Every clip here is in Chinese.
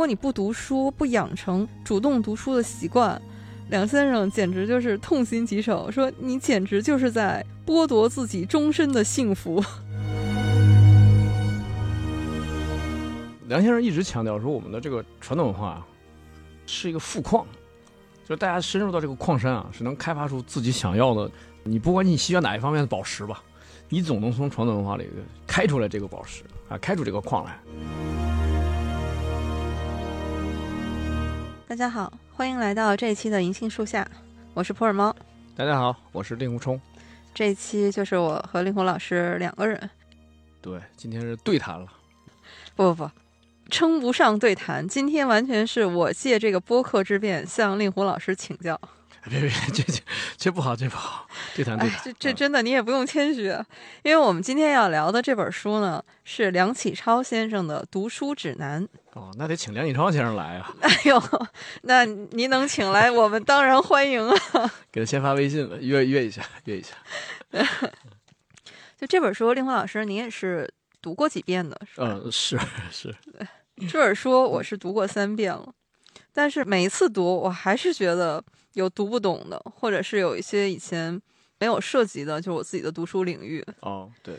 如果你不读书，不养成主动读书的习惯，梁先生简直就是痛心疾首，说你简直就是在剥夺自己终身的幸福。梁先生一直强调说，我们的这个传统文化是一个富矿，就是大家深入到这个矿山啊，是能开发出自己想要的。你不管你需要哪一方面的宝石吧，你总能从传统文化里开出来这个宝石啊，开出这个矿来。大家好，欢迎来到这一期的银杏树下，我是普洱猫。大家好，我是令狐冲。这一期就是我和令狐老师两个人。对，今天是对谈了。不不不，称不上对谈，今天完全是我借这个播客之便向令狐老师请教。别别，这这这不好，这不好。对谈对谈，这这真的你也不用谦虚，因为我们今天要聊的这本书呢，是梁启超先生的读书指南。哦，那得请梁启超先生来啊！哎呦，那您能请来，我们当然欢迎啊！给他先发微信了，约约一下，约一下。就这本书，令狐老师，您也是读过几遍的？嗯，是是。这本书我是读过三遍了，但是每一次读，我还是觉得有读不懂的，或者是有一些以前没有涉及的，就是我自己的读书领域。哦，对。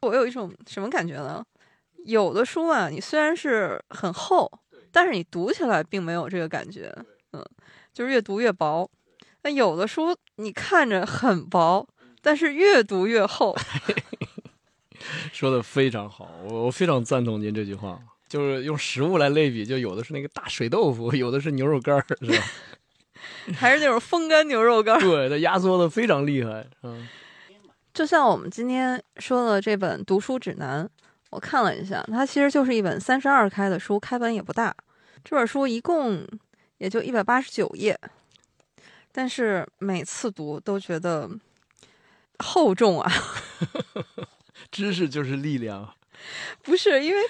我有一种什么感觉呢？有的书啊，你虽然是很厚，但是你读起来并没有这个感觉，嗯，就是越读越薄。那有的书你看着很薄，但是越读越厚。说的非常好，我我非常赞同您这句话。就是用食物来类比，就有的是那个大水豆腐，有的是牛肉干儿，是吧？还是那种风干牛肉干儿？对，它压缩的非常厉害。嗯，就像我们今天说的这本读书指南。我看了一下，它其实就是一本三十二开的书，开本也不大。这本书一共也就一百八十九页，但是每次读都觉得厚重啊。知识就是力量，不是因为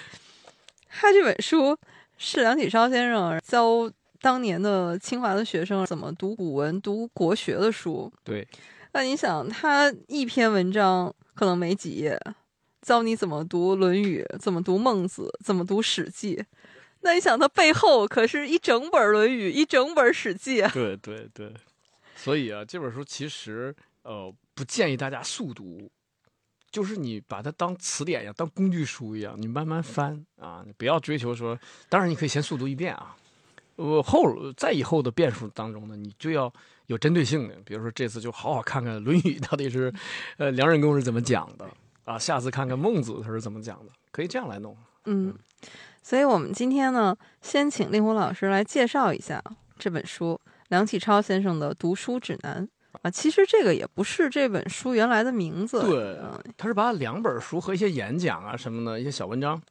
他这本书是梁启超先生教当年的清华的学生怎么读古文、读国学的书。对，那你想，他一篇文章可能没几页。教你怎么读《论语》，怎么读《孟子》，怎么读《史记》。那你想，它背后可是一整本《论语》，一整本《史记》啊！对对对，所以啊，这本书其实呃不建议大家速读，就是你把它当词典一样，当工具书一样，你慢慢翻啊，你不要追求说。当然，你可以先速读一遍啊，呃后在以后的变数当中呢，你就要有针对性的，比如说这次就好好看看《论语》到底是呃梁任公是怎么讲的。啊，下次看看孟子他是怎么讲的，可以这样来弄。嗯，所以我们今天呢，先请令狐老师来介绍一下这本书《梁启超先生的读书指南》啊。其实这个也不是这本书原来的名字，对，他是把两本书和一些演讲啊什么的一些小文章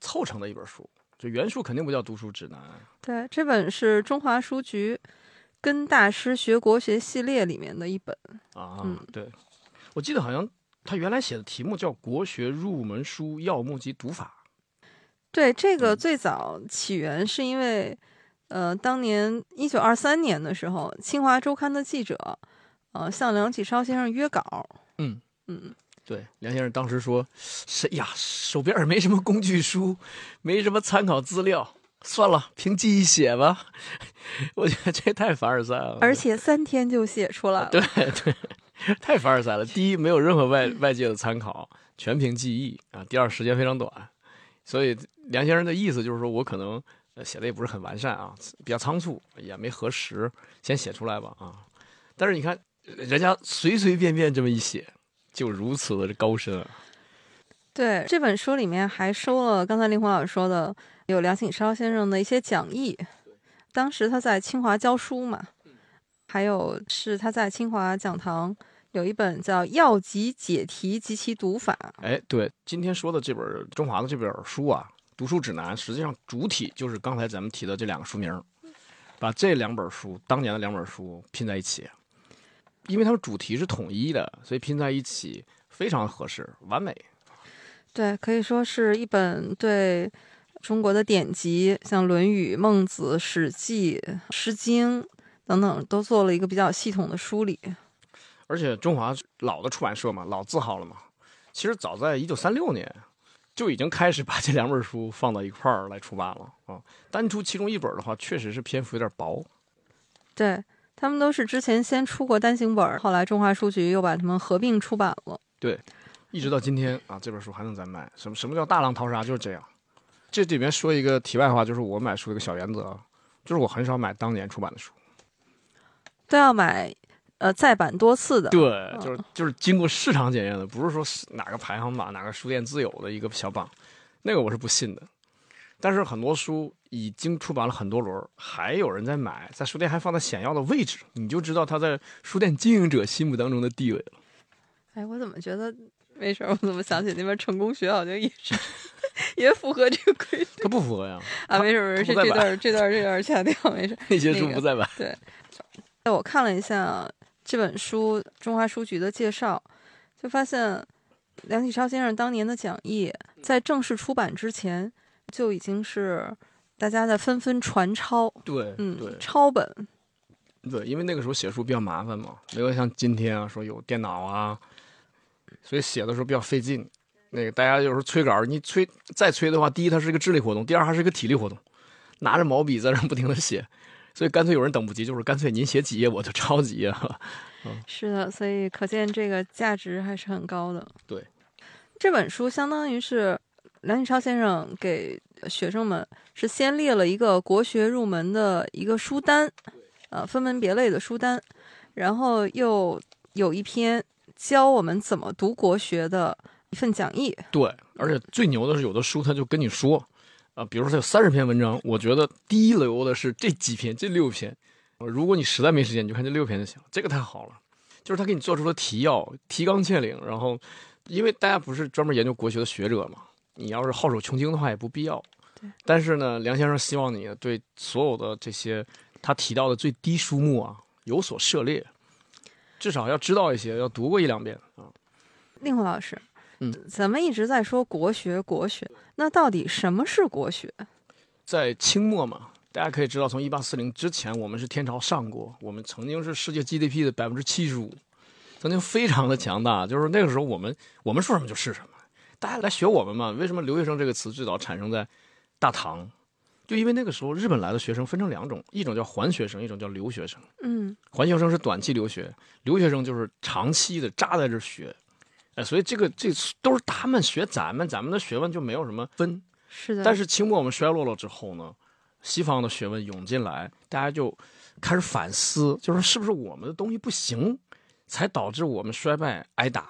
凑成的一本书。就原书肯定不叫读书指南。对，这本是中华书局跟大师学国学系列里面的一本啊。嗯，对，我记得好像。他原来写的题目叫《国学入门书要目及读法》。对，这个最早起源是因为，呃，当年一九二三年的时候，清华周刊的记者，呃，向梁启超先生约稿。嗯嗯，对，梁先生当时说：“谁呀，手边没什么工具书，没什么参考资料，算了，凭记忆写吧。”我觉得这太凡尔赛了。而且三天就写出来了。对对。太凡尔赛了！第一，没有任何外外界的参考，全凭记忆啊。第二，时间非常短，所以梁先生的意思就是说，我可能写的也不是很完善啊，比较仓促，也没核实，先写出来吧啊。但是你看，人家随随便便这么一写，就如此的高深啊。对，这本书里面还收了刚才令狐老师说的，有梁启超先生的一些讲义，当时他在清华教书嘛，还有是他在清华讲堂。有一本叫《药集解题及其读法》。哎，对，今天说的这本中华的这本书啊，读书指南，实际上主体就是刚才咱们提的这两个书名，把这两本书当年的两本书拼在一起，因为它们主题是统一的，所以拼在一起非常合适，完美。对，可以说是一本对中国的典籍，像《论语》《孟子》《史记》《诗经》等等，都做了一个比较系统的梳理。而且中华老的出版社嘛，老字号了嘛。其实早在一九三六年，就已经开始把这两本书放到一块儿来出版了啊。单出其中一本的话，确实是篇幅有点薄。对他们都是之前先出过单行本，后来中华书局又把它们合并出版了。对，一直到今天啊，这本书还能再卖。什么什么叫大浪淘沙？就是这样。这里面说一个题外话，就是我买书的一个小原则啊，就是我很少买当年出版的书。都要买，呃，再版多次的。对，就是就是经过市场检验的，不是说哪个排行榜、哪个书店自有的一个小榜，那个我是不信的。但是很多书已经出版了很多轮，还有人在买，在书店还放在显要的位置，你就知道它在书店经营者心目当中的地位了。哎，我怎么觉得没事？我怎么想起那边成功学好像也是 也符合这个规律？它不符合呀。啊，没事没事，这段这段这段掐掉，没事。那些书不再版。对。我看了一下这本书中华书局的介绍，就发现梁启超先生当年的讲义在正式出版之前就已经是大家在纷纷传抄。对，嗯，对，抄本。对，因为那个时候写书比较麻烦嘛，没有像今天啊说有电脑啊，所以写的时候比较费劲。那个大家有时候催稿，你催再催的话，第一它是一个智力活动，第二还是一个体力活动，拿着毛笔在那不停的写。所以干脆有人等不及，就是干脆您写几页我就抄几页了。嗯，是的，所以可见这个价值还是很高的。对，这本书相当于是梁启超先生给学生们是先列了一个国学入门的一个书单，呃，分门别类的书单，然后又有一篇教我们怎么读国学的一份讲义。对，而且最牛的是，有的书他就跟你说。啊，比如说他有三十篇文章，我觉得第一流的是这几篇，这六篇。如果你实在没时间，你就看这六篇就行。这个太好了，就是他给你做出了提要，提纲挈领。然后，因为大家不是专门研究国学的学者嘛，你要是好手穷经的话也不必要。但是呢，梁先生希望你对所有的这些他提到的最低书目啊有所涉猎，至少要知道一些，要读过一两遍啊。令狐老师。嗯，咱们一直在说国学，国学，那到底什么是国学？在清末嘛，大家可以知道，从一八四零之前，我们是天朝上国，我们曾经是世界 GDP 的百分之七十五，曾经非常的强大。就是那个时候，我们我们说什么就是什么，大家来学我们嘛。为什么留学生这个词最早产生在大唐？就因为那个时候日本来的学生分成两种，一种叫还学生，一种叫留学生。嗯，还学生是短期留学，留学生就是长期的扎在这学。哎，所以这个这都是他们学咱们，咱们的学问就没有什么分。是的。但是清末我们衰落了之后呢，西方的学问涌进来，大家就开始反思，就是是不是我们的东西不行，才导致我们衰败挨打。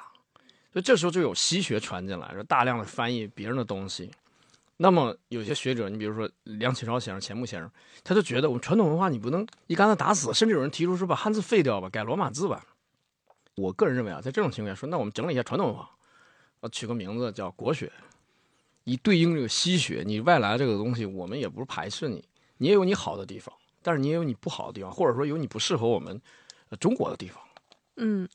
所以这时候就有西学传进来，说大量的翻译别人的东西。那么有些学者，你比如说梁启超先生、钱穆先生，他就觉得我们传统文化你不能一竿子打死，甚至有人提出说把汉字废掉吧，改罗马字吧。我个人认为啊，在这种情况下说，那我们整理一下传统文化，呃，取个名字叫国学，以对应这个西学。你外来这个东西，我们也不是排斥你，你也有你好的地方，但是你也有你不好的地方，或者说有你不适合我们中国的地方。嗯，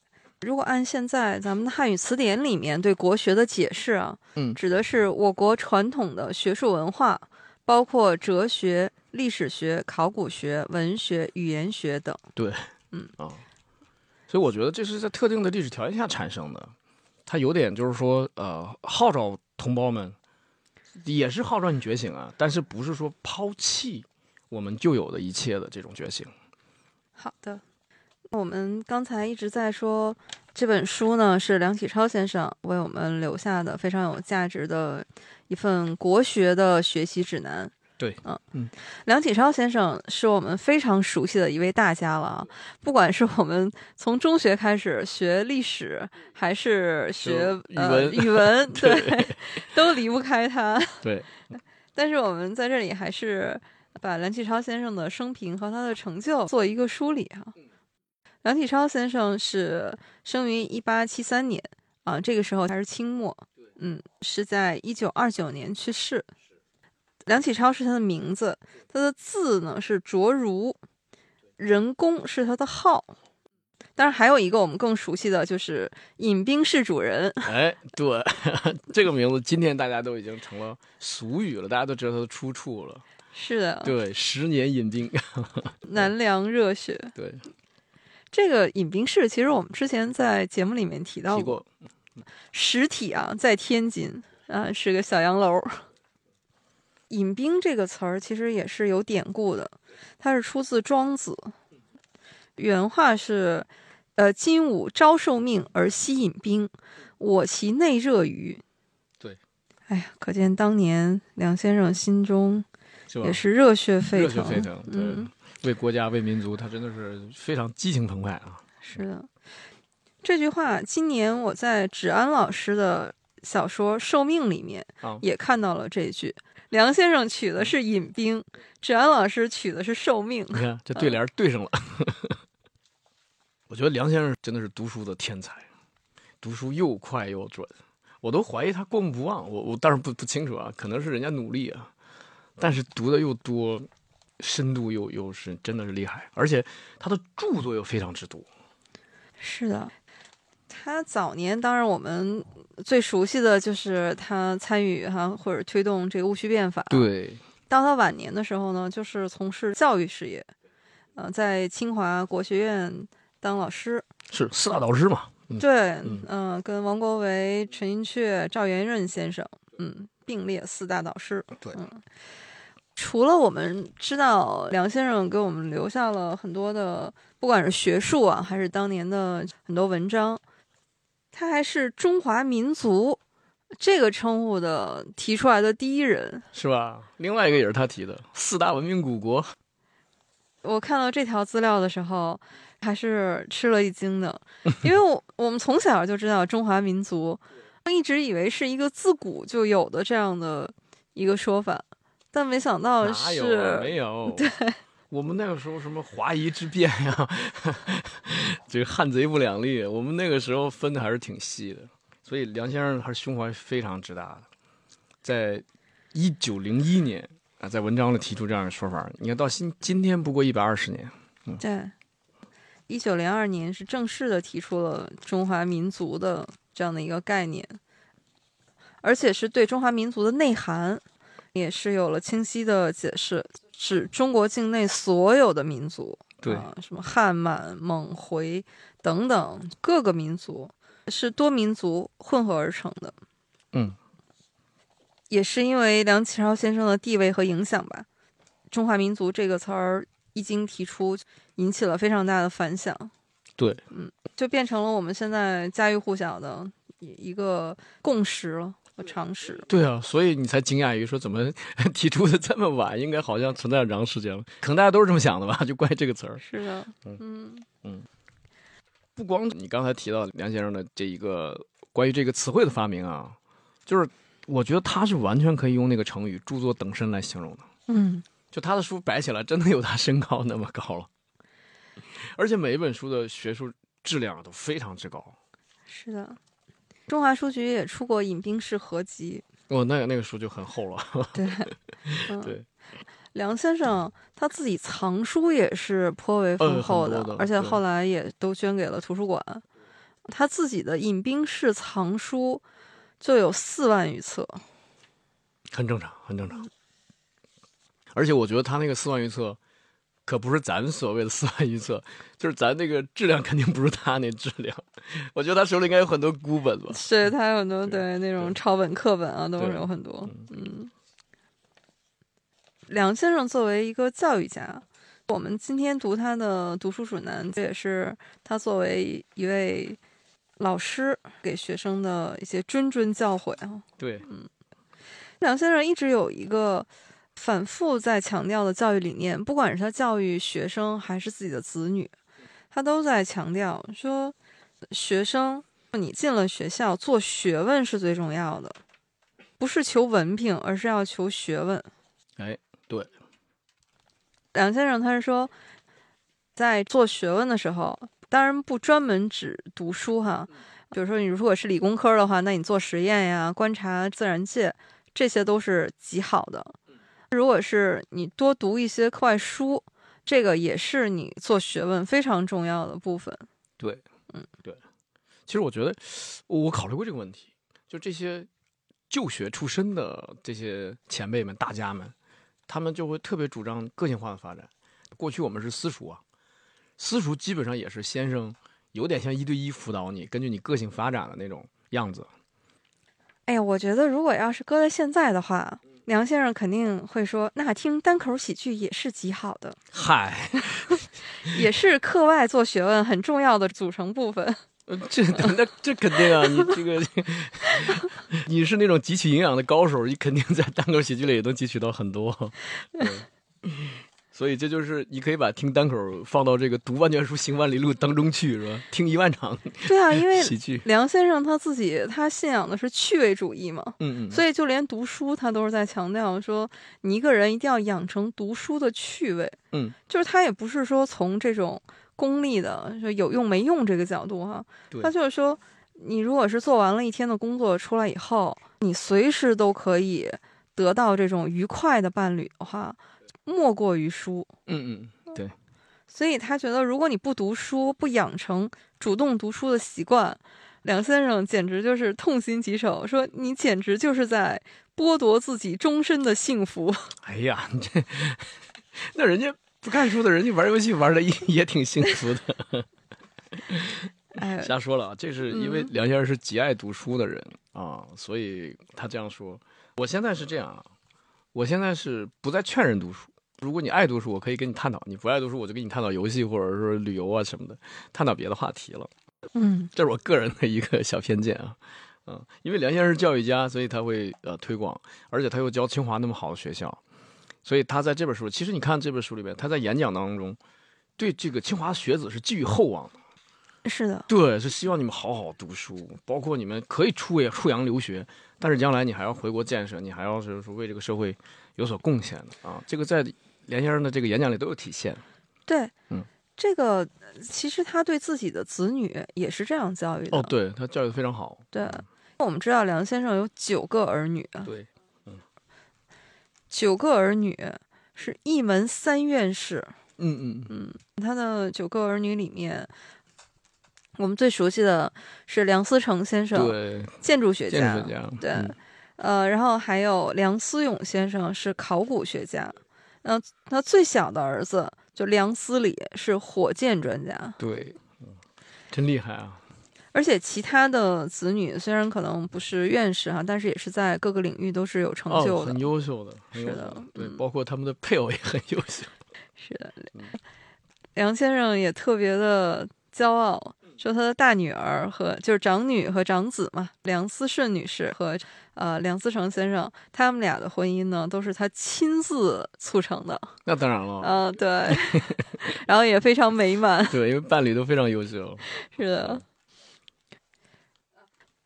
如果按现在咱们的汉语词典里面对国学的解释啊，嗯，指的是我国传统的学术文化，包括哲学、历史学、考古学、文学、语言学等。对，嗯啊。所以我觉得这是在特定的历史条件下产生的，它有点就是说，呃，号召同胞们，也是号召你觉醒啊，但是不是说抛弃我们旧有的一切的这种觉醒。好的，我们刚才一直在说这本书呢，是梁启超先生为我们留下的非常有价值的一份国学的学习指南。对，嗯嗯，梁启超先生是我们非常熟悉的一位大家了啊。不管是我们从中学开始学历史，还是学呃语文，对，都离不开他。对，但是我们在这里还是把梁启超先生的生平和他的成就做一个梳理啊。梁启超先生是生于一八七三年啊，这个时候他是清末，嗯，是在一九二九年去世。梁启超是他的名字，他的字呢是卓如，人工是他的号，当然还有一个我们更熟悉的就是饮冰室主人。哎，对，这个名字今天大家都已经成了俗语了，大家都知道它的出处了。是的，对，十年饮冰，南凉热血。对，这个饮冰室其实我们之前在节目里面提到过，实体啊在天津。啊，是个小洋楼。引兵这个词儿其实也是有典故的，它是出自《庄子》，原话是：“呃，今吾朝受命而夕引兵，我其内热于。”对，哎呀，可见当年梁先生心中也？是热血沸腾热腾，血沸腾，对，嗯，为国家为民族，他真的是非常激情澎湃啊！是的。这句话，今年我在芷安老师的小说《受命》里面啊也看到了这句。梁先生取的是引兵，芷安老师取的是受命。你看这对联对上了。我觉得梁先生真的是读书的天才，读书又快又准，我都怀疑他过目不忘。我我当然不不清楚啊，可能是人家努力啊，但是读的又多，深度又又是真的是厉害，而且他的著作又非常之多。是的，他早年当然我们最熟悉的就是他参与哈或者推动这个戊戌变法。对，到他晚年的时候呢，就是从事教育事业，呃，在清华国学院当老师。是四大导师嘛？嗯对，嗯嗯、跟王国维、陈寅恪、赵元任先生，嗯，并列四大导师。对嗯，除了我们知道梁先生给我们留下了很多的，不管是学术啊，还是当年的很多文章，他还是中华民族这个称呼的提出来的第一人。是吧？另外一个也是他提的四大文明古国。我看到这条资料的时候，还是吃了一惊的，因为我我们从小就知道中华民族，一直以为是一个自古就有的这样的一个说法，但没想到哪有啊？没有。对，我们那个时候什么华夷之辩呀，这个汉贼不两立，我们那个时候分的还是挺细的。所以梁先生还是胸怀非常之大的，在一九零一年啊，在文章里提出这样的说法。你看到今今天不过一百二十年，对。一九零二年是正式的提出了中华民族的这样的一个概念，而且是对中华民族的内涵也是有了清晰的解释，指中国境内所有的民族，对啊，什么汉满、蒙、回等等各个民族，是多民族混合而成的。嗯，也是因为梁启超先生的地位和影响吧，“中华民族”这个词儿一经提出，引起了非常大的反响，对，嗯就变成了我们现在家喻户晓的一一个共识了和常识。对啊，所以你才惊讶于说怎么 提出的这么晚，应该好像存在很长时间了。可能大家都是这么想的吧？就关于这个词儿。是的，嗯嗯不光你刚才提到梁先生的这一个关于这个词汇的发明啊，就是我觉得他是完全可以用那个成语“著作等身”来形容的。嗯，就他的书摆起来，真的有他身高那么高了，而且每一本书的学术质量都非常之高。是的。中华书局也出过引兵式合集，哦，那个那个书就很厚了。对，嗯、对，梁先生他自己藏书也是颇为丰呃厚的，而且后来也都捐给了图书馆。他自己的引兵式藏书就有四万余册，很正常，很正常。而且我觉得他那个四万余册，可不是咱所谓的四万余册，就是咱那个质量肯定不是他那质量。我觉得他手里应该有很多孤本吧。是他有很多对那种抄本课本啊，都是有很多。嗯，梁先生作为一个教育家，我们今天读他的读书指南，这也是他作为一位老师给学生的一些谆谆教诲啊。对，嗯梁先生一直有一个反复在强调的教育理念，不管是他教育学生还是自己的子女，他都在强调说，学生你进了学校做学问是最重要的，不是求文凭，而是要求学问。哎，对，梁先生他是说，在做学问的时候，当然不专门只读书哈，比如说你如果是理工科的话，那你做实验呀、观察自然界，这些都是极好的。如果是你多读一些课外书，这个也是你做学问非常重要的部分。对，嗯，对。其实我觉得，我考虑过这个问题，就这些就学出身的这些前辈们、大家们，他们就会特别主张个性化的发展。过去我们是私塾啊，私塾基本上也是先生有点像一对一辅导你，根据你个性发展的那种样子。哎呀，我觉得如果要是搁在现在的话，梁先生肯定会说，那听单口喜剧也是极好的，嗨，也是课外做学问很重要的组成部分。呃这那这肯定啊，你这个 你是那种汲取营养的高手，你肯定在单口喜剧里也能汲取到很多。对所以这就是你可以把听单口放到这个读万卷书行万里路当中去，是吧？听一万场对啊，因为 喜剧，梁先生他自己他信仰的是趣味主义嘛，嗯嗯，所以就连读书他都是在强调说，你一个人一定要养成读书的趣味。嗯，就是他也不是说从这种功利的说有用没用这个角度哈，对他就是说，你如果是做完了一天的工作出来以后，你随时都可以得到这种愉快的伴侣的话，莫过于书。嗯嗯，对，所以他觉得，如果你不读书，不养成主动读书的习惯，梁先生简直就是痛心疾首，说你简直就是在剥夺自己终身的幸福。哎呀，你 这那人家不看书的人家玩游戏玩的也 也挺幸福的。哎，瞎说了啊，这是因为嗯梁先生是极爱读书的人啊，所以他这样说。我现在是这样啊，我现在是不再劝人读书。如果你爱读书，我可以跟你探讨；你不爱读书，我就跟你探讨游戏或者说旅游啊什么的，探讨别的话题了。嗯这是我个人的一个小偏见啊，嗯，因为梁先生是教育家，所以他会呃推广，而且他又教清华那么好的学校，所以他在这本书，其实你看这本书里面，他在演讲当中对这个清华学子是寄予厚望的。是的，对，是希望你们好好读书，包括你们可以出也出洋留学，但是将来你还要回国建设，你还要是说为这个社会有所贡献的啊。这个在梁先生的这个演讲里都有体现。对，嗯，这个其实他对自己的子女也是这样教育的。哦，对他教育的非常好。对，我们知道梁先生有九个儿女，对，九个儿女是一门三院士。嗯嗯嗯他的九个儿女里面，我们最熟悉的是梁思成先生，对，建筑学家。建筑学家，对，嗯呃，然后还有梁思永先生是考古学家，呃，他最小的儿子就梁思礼是火箭专家，对，嗯真厉害啊。而且其他的子女虽然可能不是院士哈，但是也是在各个领域都是有成就哦，的。很优秀的，很优秀是的对，嗯包括他们的配偶也很优秀。是的，梁先生也特别的骄傲，说他的大女儿和就是长女和长子嘛，梁思顺女士和呃梁思成先生，他们俩的婚姻呢都是他亲自促成的，那当然了，嗯、对，然后也非常美满，对，因为伴侣都非常优秀。是的。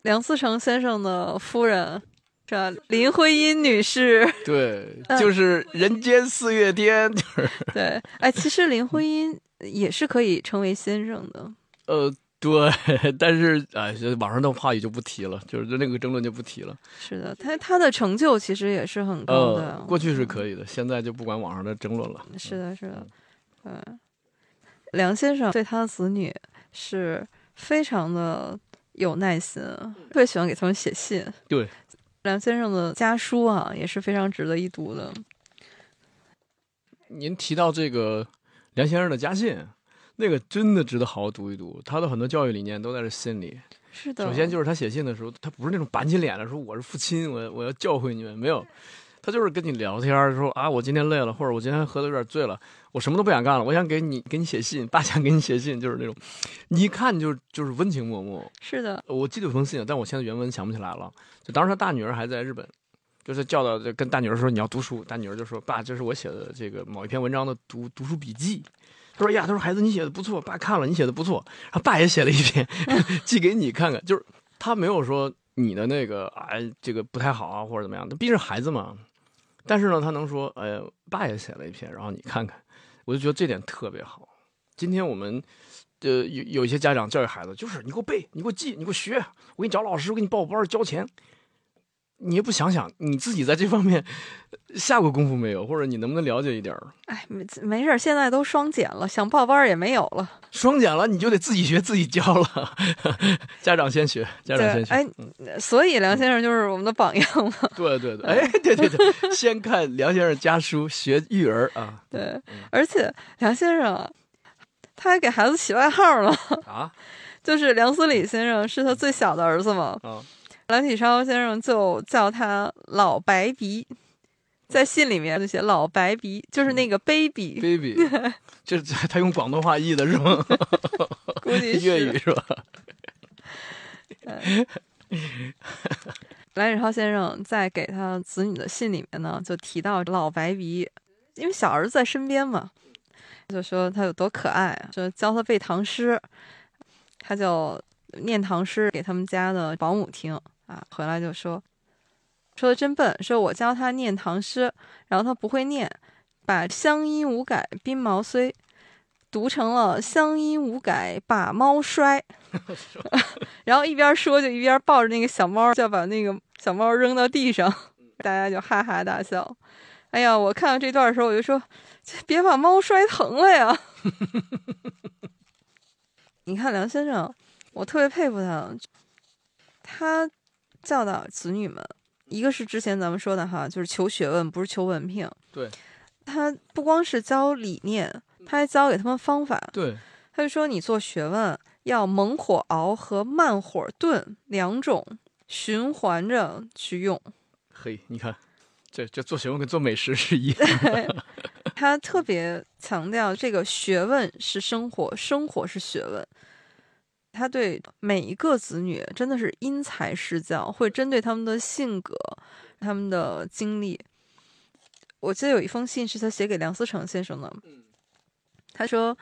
梁思成先生的夫人是吧林徽因女士，对，嗯就是人间四月天，就是对，哎，其实林徽因也是可以称为先生的，呃，对，但是哎，这网上的话语就不提了，就是那个争论就不提了。是的，他他的成就其实也是很高的。呃，过去是可以的，现在就不管网上的争论了。是的，是的，嗯，梁先生对他的子女是非常的有耐心，特别喜欢给他们写信。对，梁先生的家书啊，也是非常值得一读的。您提到这个梁先生的家信，那个真的值得好好读一读，他的很多教育理念都在这信里。是的，首先就是他写信的时候，他不是那种板起脸来说我是父亲，我我要教诲你们，没有，他就是跟你聊天说啊，我今天累了，或者我今天喝的有点醉了，我什么都不想干了，我想给你给你写信，爸想给你写信，就是那种，你一看就就是温情脉脉。是的，我记得有封信，但我现在原文想不起来了。就当时他大女儿还在日本，就是叫到跟大女儿说你要读书，大女儿就说爸，这是我写的这个某一篇文章的读读书笔记。他说呀，他说孩子你写的不错，爸看了你写的不错，然后爸也写了一篇，寄给你看看。就是他没有说你的那个哎这个不太好啊或者怎么样，他毕竟是孩子嘛。但是呢，他能说哎呀，爸也写了一篇，然后你看看，我就觉得这点特别好。今天我们呃有有一些家长教育孩子，就是你给我背，你给我记，你给我学，我给你找老师，我给你报班儿交钱。你也不想想你自己在这方面下过功夫没有，或者你能不能了解一点儿？哎，没没事儿，现在都双减了，想报班儿也没有了。双减了，你就得自己学自己教了。家长先学，家长先，学。哎，所以梁先生就是我们的榜样嘛。对对对，哎，对对对，先看梁先生家书，学育儿啊对，而且梁先生啊，他还给孩子起外号了，啊 就是梁思礼先生是他最小的儿子嘛。啊！蓝体超先生就叫他老白鼻，在信里面就写老白鼻，就是那个 baby，baby，就是他用广东话译的是吗？估计是粤语是吧？蓝宇超先生在给他子女的信里面呢，就提到老白鼻，因为小儿子在身边嘛，就说他有多可爱啊，说教他背唐诗，他就念唐诗给他们家的保姆听啊，回来就说说的真笨，说我教他念唐诗，然后他不会念，把乡音无改鬓毛衰。读成了乡音无改把猫摔，然后一边说就一边抱着那个小猫，就要把那个小猫扔到地上，大家就哈哈大笑。哎呀，我看到这段的时候，我就说，别把猫摔疼了呀！你看梁先生，我特别佩服他，他教导子女们，一个是之前咱们说的哈，就是求学问，不是求文凭。对，他不光是教理念，他还教给他们方法。对，他就说，你做学问要猛火熬和慢火炖两种循环着去用。嘿，你看，这这做学问跟做美食是一样。他特别强调这个学问是生活，生活是学问。他对每一个子女真的是因材施教，会针对他们的性格、他们的经历。我记得有一封信是他写给梁思成先生的，他说：“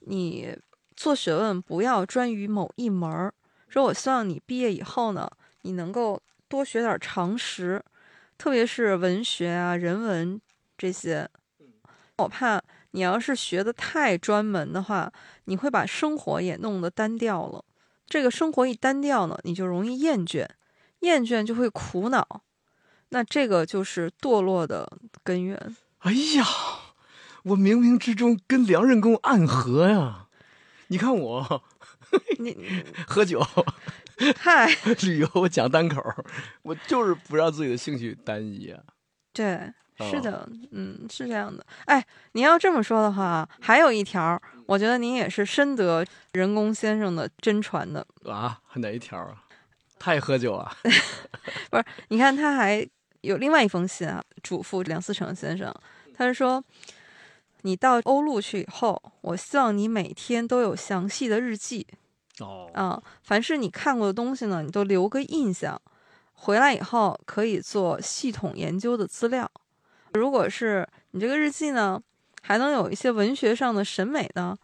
你做学问不要专于某一门儿，说我希望你毕业以后呢，你能够多学点常识，特别是文学啊、人文这些。我怕你要是学的太专门的话，你会把生活也弄得单调了。这个生活一单调呢，你就容易厌倦，厌倦就会苦恼，那这个就是堕落的根源。哎呀，我冥冥之中跟梁任公暗合呀！你看我你你 喝酒、嗨，旅游，我讲单口，我就是不让自己的兴趣单一啊。对，是哦的，嗯，是这样的。哎，您要这么说的话，还有一条，我觉得您也是深得人工先生的真传的。啊，哪一条啊？他也喝酒啊？不是你看，他还有另外一封信啊，嘱咐梁思成先生，他是说，你到欧陆去以后，我希望你每天都有详细的日记哦，啊，凡是你看过的东西呢，你都留个印象，回来以后可以做系统研究的资料。如果是你这个日记呢，还能有一些文学上的审美呢，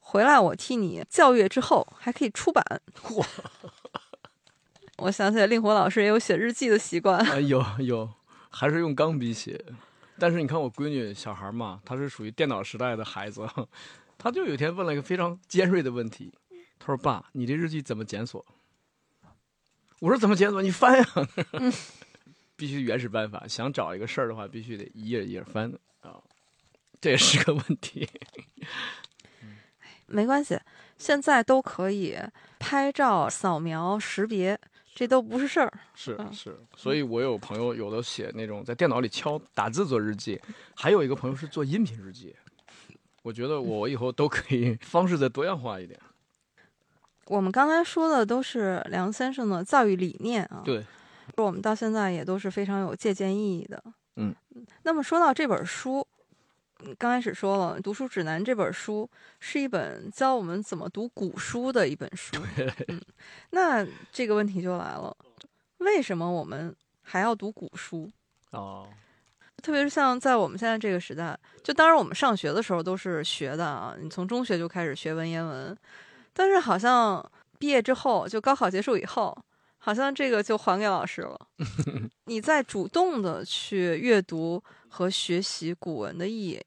回来我替你校阅之后，还可以出版。哇！我想起来，令狐老师也有写日记的习惯。啊，有有，还是用钢笔写。但是你看我闺女小孩嘛，她是属于电脑时代的孩子，她就有一天问了一个非常尖锐的问题，她说：“爸，你这日记怎么检索？”我说：“怎么检索？你翻呀！必须原始办法。想找一个事儿的话，必须得一页一页翻啊，这也是个问题。没关系，现在都可以拍照、扫描、识别，这都不是事儿。是嗯是，所以我有朋友有的写那种在电脑里敲打字做日记，还有一个朋友是做音频日记。我觉得我以后都可以方式再多样化一点。我们刚才说的都是梁先生的教育理念啊，对，我们到现在也都是非常有借鉴意义的。嗯，那么说到这本书，嗯刚开始说了，《读书指南》这本书是一本教我们怎么读古书的一本书。嗯，那这个问题就来了，为什么我们还要读古书？哦，特别是像在我们现在这个时代，就当然我们上学的时候都是学的啊，你从中学就开始学文言文，但是好像毕业之后，就高考结束以后，好像这个就还给老师了。你在主动的去阅读和学习古文的意义，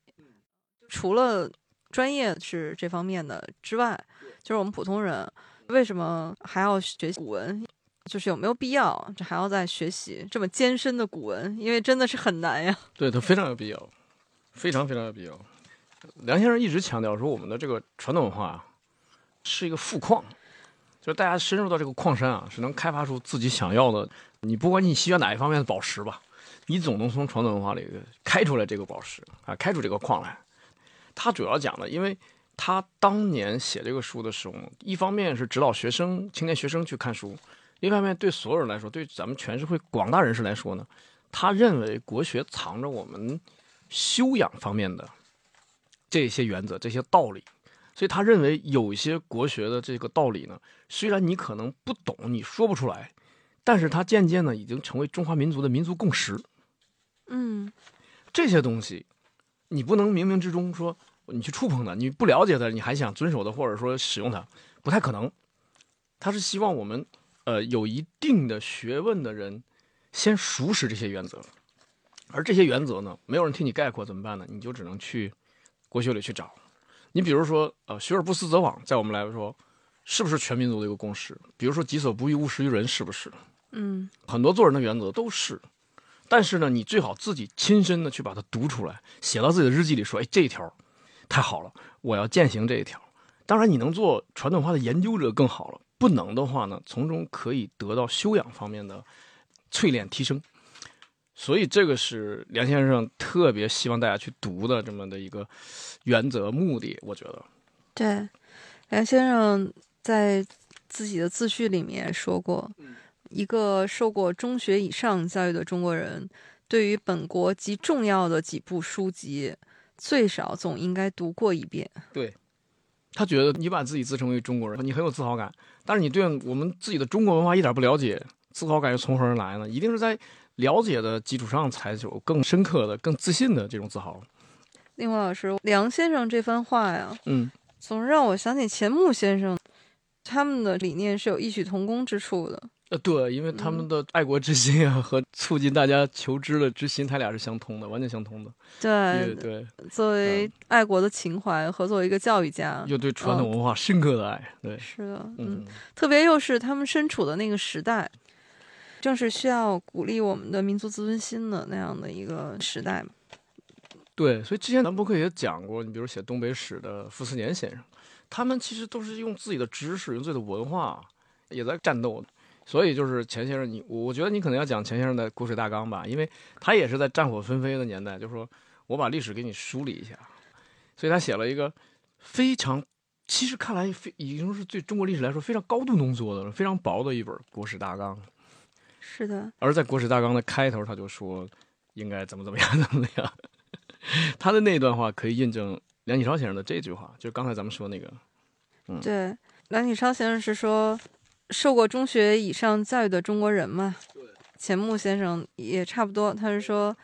除了专业是这方面的之外，就是我们普通人为什么还要学习古文？就是有没有必要这还要再学习这么艰深的古文？因为真的是很难呀。对，它非常有必要，非常非常有必要。梁先生一直强调说，我们的这个传统文化啊是一个富矿，就是大家深入到这个矿山啊，是能开发出自己想要的。你不管你需要哪一方面的宝石吧，你总能从传统文化里开出来这个宝石啊，开出这个矿来。他主要讲的，因为他当年写这个书的时候，一方面是指导学生、青年学生去看书，一方面，对所有人来说，对咱们全社会广大人士来说呢，他认为国学藏着我们修养方面的这些原则、这些道理，所以他认为有一些国学的这个道理呢，虽然你可能不懂，你说不出来，但是它渐渐呢已经成为中华民族的民族共识。嗯这些东西，你不能冥冥之中说你去触碰它，你不了解它，你还想遵守它或者说使用它，不太可能。他是希望我们，呃，有一定的学问的人，先熟识这些原则，而这些原则呢，没有人替你概括怎么办呢？你就只能去国学里去找。你比如说，呃，学而不思则罔，在我们来说，是不是全民族的一个共识？比如说“己所不欲，勿施于人”，是不是？嗯很多做人的原则都是，但是呢，你最好自己亲身的去把它读出来，写到自己的日记里，说，哎，这一条太好了，我要践行这一条。当然，你能做传统文化的研究者更好了，不能的话呢，从中可以得到修养方面的淬炼提升。所以，这个是梁先生特别希望大家去读的这么的一个原则目的，我觉得。对，梁先生在自己的自序里面说过，一个受过中学以上教育的中国人，对于本国极重要的几部书籍，最少总应该读过一遍。对他觉得你把自己自称为中国人，你很有自豪感，但是你对我们自己的中国文化一点不了解，自豪感又从何而来呢？一定是在了解的基础上，才有更深刻的、更自信的这种自豪。另外，老师梁先生这番话呀，嗯，总是让我想起钱穆先生，他们的理念是有异曲同工之处的。呃，对，因为他们的爱国之心啊，和促进大家求知的之心，他俩是相通的，完全相通的。对对，对，作为爱国的情怀和作为一个教育家，又对传统文化深刻的爱。对，是的，嗯，嗯，特别又是他们身处的那个时代，正是需要鼓励我们的民族自尊心的那样的一个时代。对，所以之前咱博客也讲过，你比如写东北史的傅斯年先生，他们其实都是用自己的知识、用自己的文化，也在战斗。所以就是钱先生，你我觉得你可能要讲钱先生的国史大纲吧，因为他也是在战火纷飞的年代，就是说我把历史给你梳理一下，所以他写了一个非常，其实看来非已经是对中国历史来说非常高度浓缩的，非常薄的一本国史大纲。是的，而在国史大纲的开头，他就说应该怎么怎么样，怎么样。他的那段话可以印证梁启超先生的这句话，就是刚才咱们说那个，嗯对，梁启超先生是说，受过中学以上教育的中国人嘛。钱穆先生也差不多，他是说，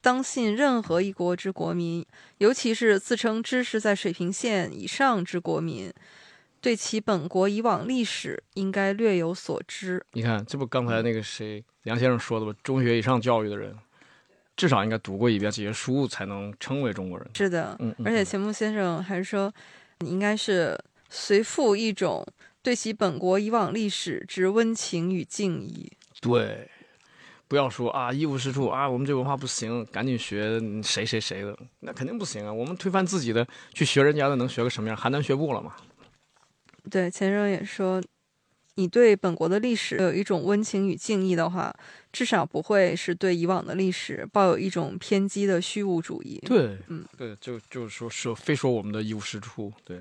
当信任何一国之国民，尤其是自称知识在水平线以上之国民，对其本国以往历史应该略有所知。你看，这不刚才那个谁梁先生说的吗？中学以上教育的人，至少应该读过一遍这些书，才能称为中国人。是的，嗯，嗯而且钱穆先生还说，你应该是随附一种对其本国以往历史之温情与敬意。对，不要说啊一无是处啊，我们这文化不行，赶紧学谁谁谁的，那肯定不行啊！我们推翻自己的，去学人家的，能学个什么样？邯郸学步了嘛？对，钱生也说，你对本国的历史有一种温情与敬意的话，至少不会是对以往的历史抱有一种偏激的虚无主义。对，嗯，对，就就是说说非说我们的一无是处。对，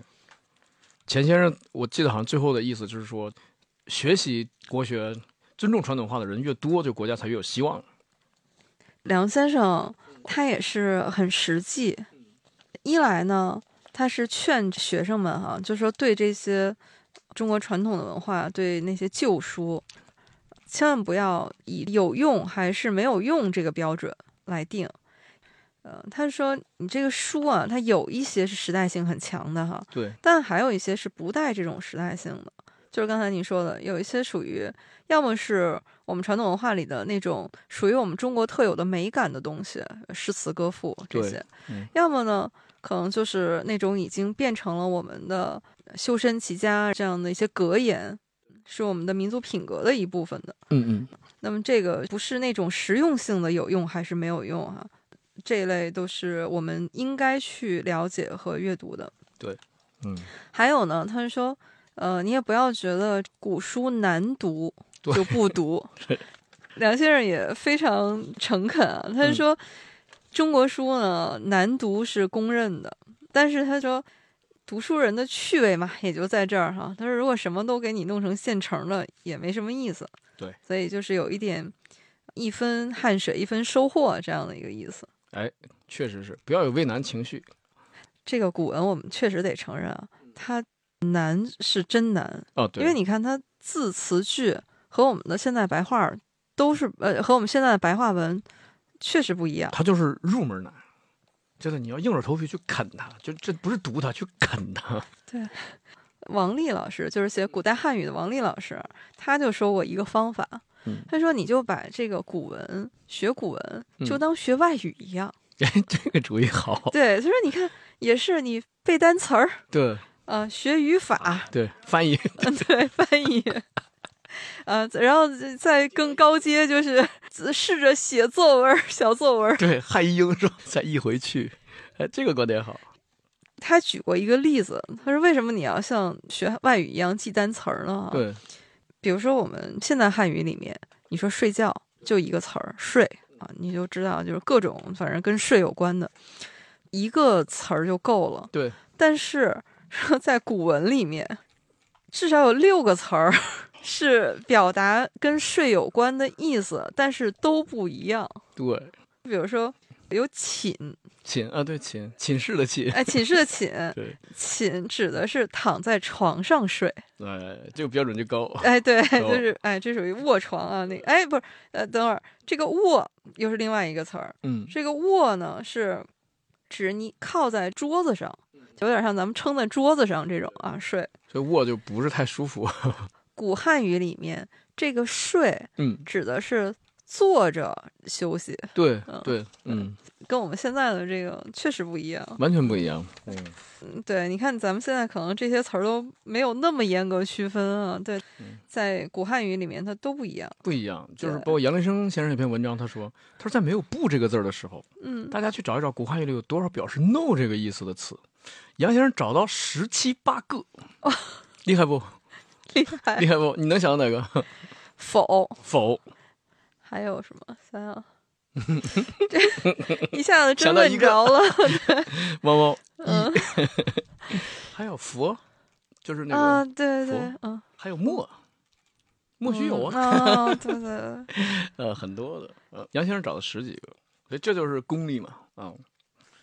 钱先生，我记得好像最后的意思就是说，学习国学、尊重传统文化的人越多，这国家才越有希望。梁先生他也是很实际，一来呢，他是劝学生们哈，就是说对这些中国传统的文化，对那些旧书，千万不要以有用还是没有用这个标准来定。呃，他说你这个书啊，它有一些是时代性很强的哈，对，但还有一些是不带这种时代性的，就是刚才你说的，有一些属于要么是我们传统文化里的那种属于我们中国特有的美感的东西，诗词歌赋这些，嗯。要么呢，可能就是那种已经变成了我们的修身齐家这样的一些格言，是我们的民族品格的一部分的。嗯嗯，那么这个不是那种实用性的有用还是没有用啊？这一类都是我们应该去了解和阅读的。对嗯，还有呢，他是说，呃，你也不要觉得古书难读就不读。梁先生也非常诚恳啊，他是说，中国书呢难读是公认的，但是他说，读书人的趣味嘛，也就在这儿哈。他说，如果什么都给你弄成现成的，也没什么意思。对，所以就是有一点一分汗水一分收获这样的一个意思。哎，确实是，不要有畏难情绪。这个古文我们确实得承认啊，它难是真难哦，对，因为你看它字词句和我们的现代白话都是呃和我们现在的白话文确实不一样。它就是入门难，真的你要硬着头皮去啃它，就这不是读它，去啃它。对，王丽老师就是写古代汉语的王丽老师，他就说过一个方法，嗯他说你就把这个古文学古文就嗯当学外语一样。哎，这个主意好。对，他说你看也是你背单词儿。对呃，学语法，对，翻译嗯，对，翻译，呃，然后再更高阶，就是试着写作文儿，小作文儿。对汉译英是吧？再译回去，哎，这个观点好。他举过一个例子，他说为什么你要像学外语一样记单词儿呢？，对，比如说我们现代汉语里面，你说睡觉就一个词儿睡啊，你就知道就是各种反正跟睡有关的一个词儿就够了。对，但是说在古文里面，至少有六个词儿是表达跟睡有关的意思，但是都不一样。对，比如说有寝，寝啊，对寝，寝室的寝。哎，寝室的寝，对，寝指的是躺在床上睡。对，这个标准就高。哎，对，哦就是哎，这属于卧床啊。那个哎，不是，呃，等会儿这个卧又是另外一个词儿。嗯，这个卧呢是指你靠在桌子上，有点像咱们撑在桌子上这种啊睡。这卧就不是太舒服。古汉语里面，这个睡嗯，指的是坐着休息，对嗯对，嗯，跟我们现在的这个确实不一样。完全不一样。嗯，嗯对，你看咱们现在可能这些词儿都没有那么严格区分啊。对嗯，在古汉语里面它都不一样。不一样。就是包括杨林生先生有篇文章，他说，他说在没有“不”这个字儿的时候，嗯，大家去找一找古汉语里有多少表示 “no” 这个意思的词。杨先生找到十七八个，厉害不？厉害厉。害不？你能想到哪个？否，否？还有什么？想想，这一下子真想到一个问着了。猫猫嗯还有佛，就是那个，啊，对对对，嗯，还有墨，莫须有啊，啊，对对对，呃，很多的。呃，杨先生找了十几个，所以这就是功力嘛，啊、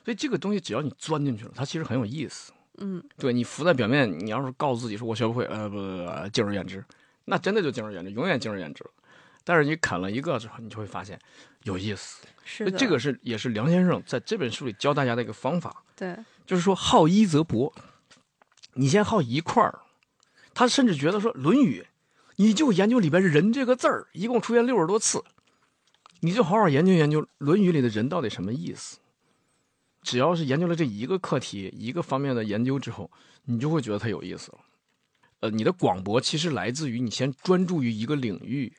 所以这个东西只要你钻进去了，它其实很有意思。嗯，对你浮在表面，你要是告诉自己说我学不会，呃，不不不，呃敬而远之，那真的就敬而远之，永远敬而远之。但是你啃了一个之后，你就会发现有意思。是的，这个是也是梁先生在这本书里教大家的一个方法，对，就是说好一则博，你先好一块儿。他甚至觉得说《论语》，你就研究里边“人”这个字儿，一共出现六十多次，你就好好研究研究《论语》里的人到底什么意思。只要是研究了这一个课题、一个方面的研究之后，你就会觉得它有意思了。呃，你的广博其实来自于你先专注于一个领域。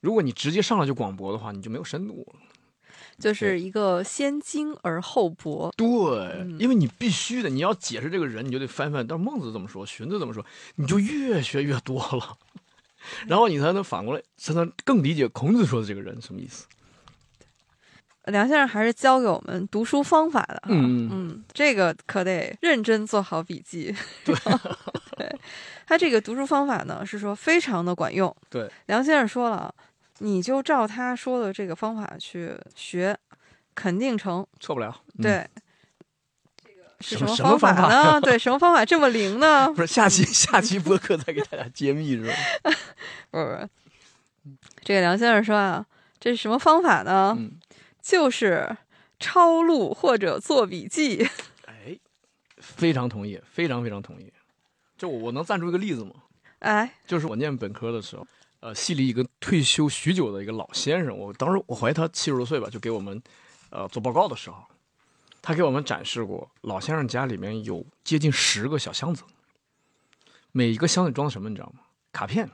如果你直接上来就广博的话，你就没有深度了。就是一个先精而后博。对，嗯因为你必须的，你要解释这个人，你就得翻翻，但是孟子怎么说，荀子怎么说，你就越学越多了，然后你才能反过来，才能更理解孔子说的这个人什么意思。梁先生还是教给我们读书方法的，嗯嗯，这个可得认真做好笔记。对，对，他这个读书方法呢是说非常的管用。对，梁先生说了，你就照他说的这个方法去学，肯定成。错不了。嗯，对，这个是什么么方法呢？对，什么方法这么灵呢？不是下期下期播客再给大家揭秘是吧？不是不是，这个梁先生说啊，这是什么方法呢？嗯，就是抄录或者做笔记。哎，非常同意，非常非常同意。就我我能赞助一个例子吗？哎，就是我念本科的时候，呃，系里一个退休许久的一个老先生，我当时我怀疑他七十多岁吧，就给我们呃做报告的时候，他给我们展示过老先生家里面有接近十个小箱子，每一个箱子装的什么你知道吗？卡片。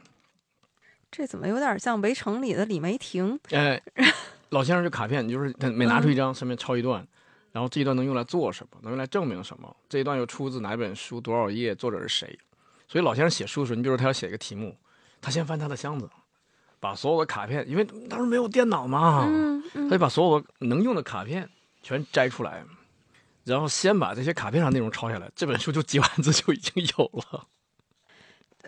这怎么有点像《围城》里的李梅婷？哎，老先生就卡片，你就是他每拿出一张，上面抄一段，然后这一段能用来做什么，能用来证明什么，这一段又出自哪本书，多少页，作者是谁。所以老先生写书的时候，你比如说他要写一个题目，他先翻他的箱子，把所有的卡片，因为当时没有电脑嘛，嗯嗯他就把所有的能用的卡片全摘出来，然后先把这些卡片上内容抄下来，这本书就几万字就已经有了。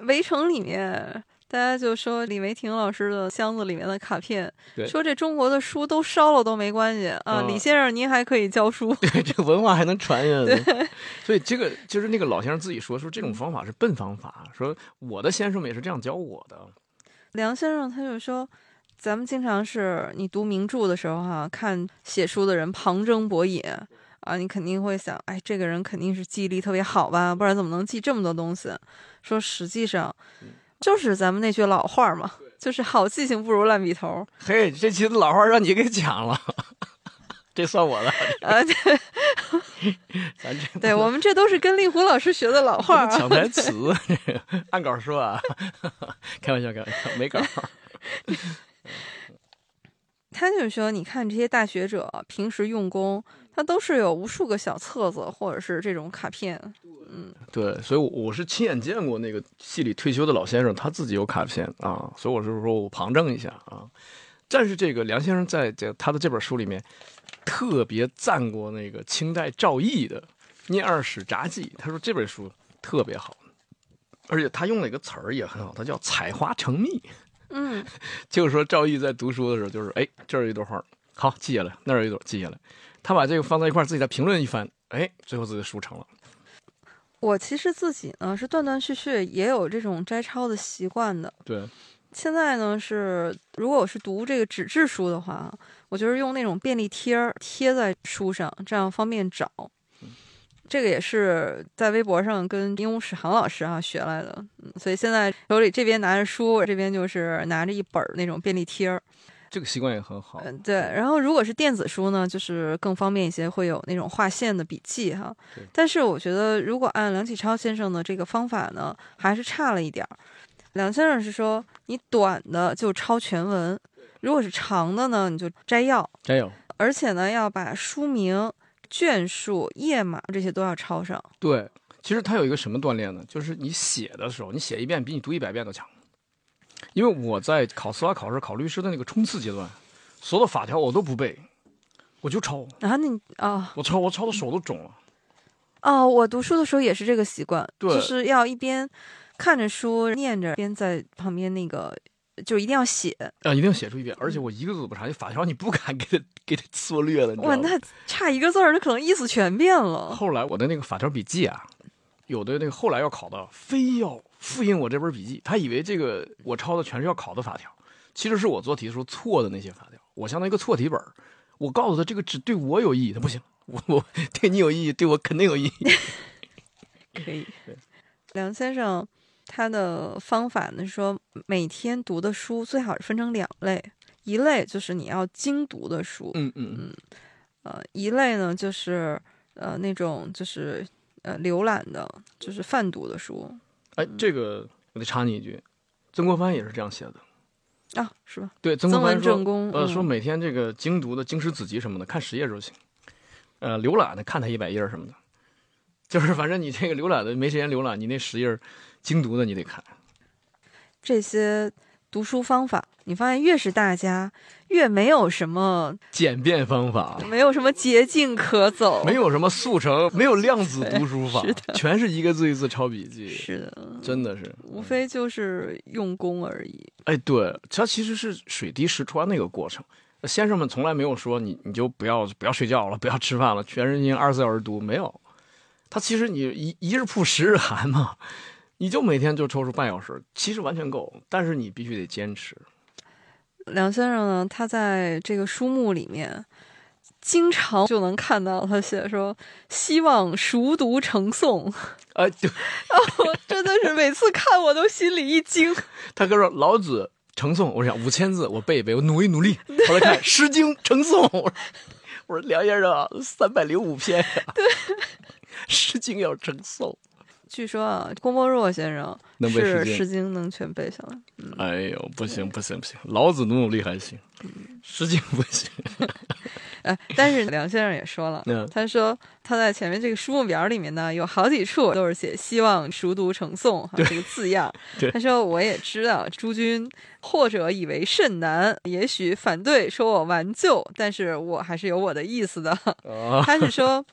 围城里面，大家就说李梅婷老师的箱子里面的卡片对，说这中国的书都烧了都没关系啊，嗯李先生您还可以教书。对，这个文化还能传下来。所以这个就是那个老先生自己说，说这种方法是笨方法，说我的先生们也是这样教我的。梁先生他就说，咱们经常是你读名著的时候哈、看写书的人旁征博引啊，你肯定会想，哎，这个人肯定是记忆力特别好吧，不然怎么能记这么多东西？说实际上，就是咱们那句老话嘛，就是好记性不如烂笔头。嘿，这期的老话让你给讲了，这算我的。啊，对，咱这对我们这都是跟令狐老师学的老话啊。抢台词，这个按稿说啊，开玩笑，开玩笑，没稿。他就是说，你看这些大学者平时用功，他都是有无数个小册子或者是这种卡片。嗯对，所以我我是亲眼见过那个戏里退休的老先生，他自己有卡片啊，所以我是说我旁证一下啊。但是这个梁先生在这他的这本书里面特别赞过那个清代赵翼的《聂二史札记》，他说这本书特别好，而且他用了一个词儿也很好，他叫“采花成蜜”。嗯，就是说赵翼在读书的时候，就是哎这儿有一朵花，好记下来，那儿有一朵记下来，他把这个放在一块儿，自己再评论一番，哎，最后自己的书成了。我其实自己呢是断断续续也有这种摘抄的习惯的。对，现在呢是，如果我是读这个纸质书的话，我就是用那种便利贴儿贴在书上，这样方便找。这个也是在微博上跟鹦鹉史航老师啊学来的，嗯，所以现在手里这边拿着书，这边就是拿着一本那种便利贴儿，这个习惯也很好。嗯，对。然后如果是电子书呢，就是更方便一些，会有那种划线的笔记哈。但是我觉得，如果按梁启超先生的这个方法呢，还是差了一点儿。梁先生是说，你短的就抄全文，如果是长的呢，你就摘要，摘要。而且呢，要把书名、卷数、页码这些都要抄上。对，其实它有一个什么锻炼呢？就是你写的时候，你写一遍比你读一百遍都强。因为我在考司法考试、考律师的那个冲刺阶段，所有的法条我都不背，我就抄，然后你啊我抄，我抄的手都肿了。哦，我读书的时候也是这个习惯，就是要一边看着书念着，边在旁边那个，就一定要写。啊，一定要写出一遍，而且我一个字都不差。这法条你不敢 给它给它缩略了，你哇，那差一个字儿，那可能意思全变了。后来我的那个法条笔记啊，有的那个后来要考的，非要复印我这本笔记，他以为这个我抄的全是要考的法条，其实是我做题的时候错的那些法条，我相当于一个错题本儿我告诉他这个只对我有意义，他不行，我我对你有意义，对我肯定有意义。可以。梁先生他的方法呢，是说每天读的书最好是分成两类，一类就是你要精读的书，嗯嗯嗯，呃，一类呢就是呃那种就是呃浏览的，就是泛读的书哎，这个我得插你一句，曾国藩也是这样写的。啊，是吧？对，曾国藩说正公，呃，嗯说每天这个精读的经史子集什么的，看十页就行。呃，浏览的看它一百页什么的，就是反正你这个浏览的没时间浏览，你那十页精读的你得看。这些读书方法，你发现越是大家，越没有什么简便方法，没有什么捷径可走，没有什么速成，没有量子读书法是的，全是一个字一字抄笔记，是的，真的是。无非就是用功而已。哎，对，它其实是水滴石穿的一个过程。先生们从来没有说你你就不要不要睡觉了，不要吃饭了，全身心二十四小时读，没有。他其实你一一日曝十日寒嘛，你就每天就抽出半小时，其实完全够，但是你必须得坚持。梁先生呢，他在这个书目里面，经常就能看到他写说希望熟读成诵，哎，对，我真的是每次看我都心里一惊。他跟说老子成诵，我想五千字我背一背，我努一努力。后来看《诗经》成诵，我说我说梁先生啊，三百零五篇呀、对，《诗经》要成诵。据说啊，郭沫若先生是《诗经》能全背下来。哎呦，不行不行不行，老子努努力还行，诗经不行。哎，但是梁先生也说了，嗯他说他在前面这个书目表里面呢，有好几处都是写希望熟读成诵哈这个字样。他说我也知道诸君或者以为甚难，也许反对说我顽旧，但是我还是有我的意思的。啊，他是说。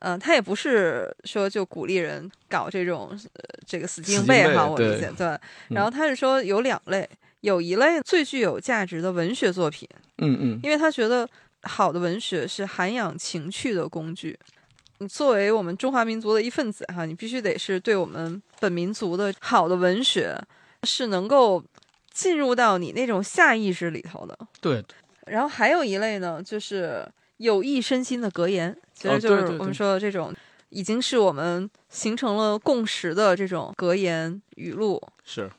呃，他也不是说就鼓励人搞这种呃这个死记硬死记硬背哈，我理解对。然后他是说有两类，有一类最具有价值的文学作品，嗯嗯，因为他觉得好的文学是涵养情趣的工具。你作为我们中华民族的一份子哈，你必须得是对我们本民族的好的文学是能够进入到你那种下意识里头的。对，然后还有一类呢，就是有益身心的格言，其哦实就是我们说的这种，已经是我们形成了共识的这种格言语录。是，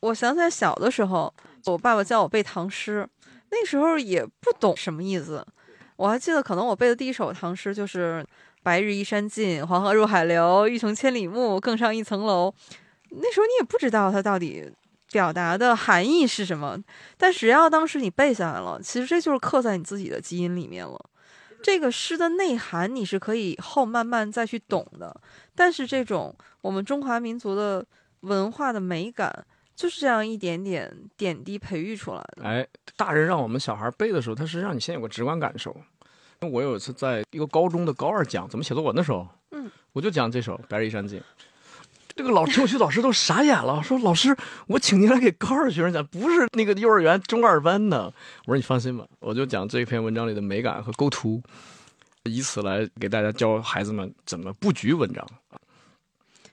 我想起来小的时候，我爸爸教我背唐诗，那时候也不懂什么意思。我还记得，可能我背的第一首唐诗就是“白日依山尽，黄河入海流，欲穷千里目，更上一层楼”。那时候你也不知道它到底表达的含义是什么，但只要当时你背下来了，其实这就是刻在你自己的基因里面了。这个诗的内涵你是可以以后慢慢再去懂的，但是这种我们中华民族的文化的美感，就是这样一点点点滴培育出来的。哎，大人让我们小孩背的时候，他是让你先有个直观感受。我有一次在一个高中的高二讲怎么写作文的时候，嗯，我就讲这首《白日依山尽》。这个老中学老师都傻眼了，说：“老师，我请您来给高二学生讲，不是那个幼儿园中二班的。”我说：“你放心吧，我就讲这篇文章里的美感和构图，以此来给大家教孩子们怎么布局文章。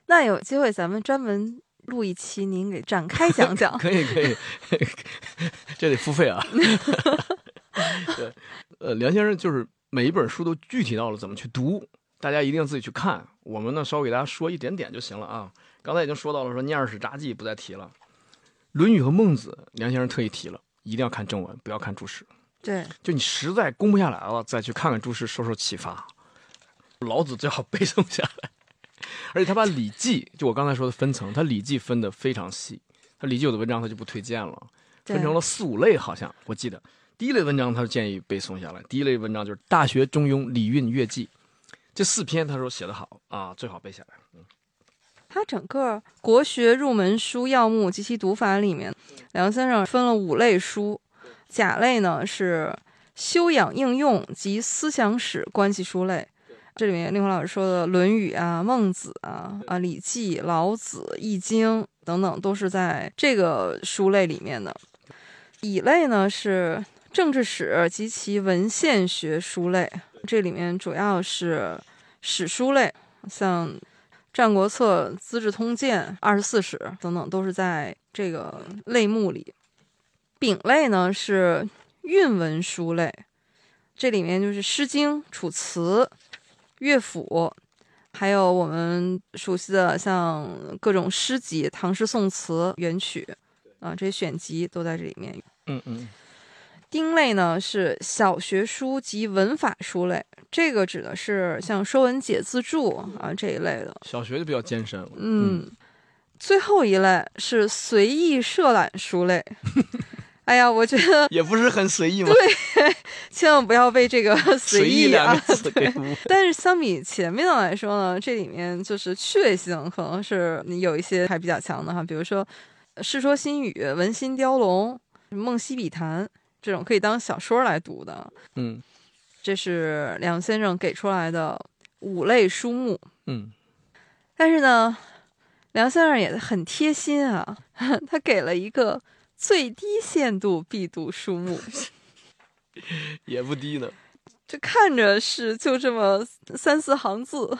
那有机会咱们专门录一期，您给展开讲讲。可 以可以，这得付费啊。对，呃，梁先生就是每一本书都具体到了怎么去读，大家一定要自己去看。我们呢稍微给大家说一点点就行了啊。刚才已经说到了，说《念二史札记》不再提了，《论语》和《孟子》，梁先生特意提了，一定要看正文，不要看注释。对，就你实在攻不下来了，再去看看注释，受受启发。老子最好背诵下来，而且他把《礼记》，就我刚才说的分层，他《礼记》分的非常细。他《礼记》有的文章他就不推荐了，分成了四五类，好像我记得。第一类文章他建议背诵下来，第一类文章就是《大学》《中庸》《礼运》《乐记》这四篇，他说写得好啊，最好背下来。嗯，它整个国学入门书要目及其读法里面，梁先生分了五类书，甲类呢是修养应用及思想史关系书类。这里面令狐老师说的《论语》啊、《孟子》啊、啊《礼记》、《老子》、《易经》等等，都是在这个书类里面的。乙类呢是政治史及其文献学书类，这里面主要是史书类，像《战国策》《资治通鉴》《二十四史》等等，都是在这个类目里。丙类呢是韵文书类，这里面就是《诗经》《楚辞》。乐府，还有我们熟悉的像各种诗集、唐诗宋词、元曲啊，这些选集都在这里面。嗯嗯。丁类呢是小学书及文法书类，这个指的是像《说文解字注》啊这一类的。小学就比较艰深了。嗯，最后一类是随意涉览书类。哎呀，我觉得也不是很随意嘛。对，千万不要被这个随意啊。两个词给污。但是相比前面的来说呢，这里面就是趣味性可能是有一些还比较强的哈，比如说《世说新语》《文心雕龙》《梦溪笔谈》这种可以当小说来读的。嗯，这是梁先生给出来的五类书目。嗯，但是呢，梁先生也很贴心啊，他给了一个。最低限度必读书目，也不低呢。这看着是就这么三四行字，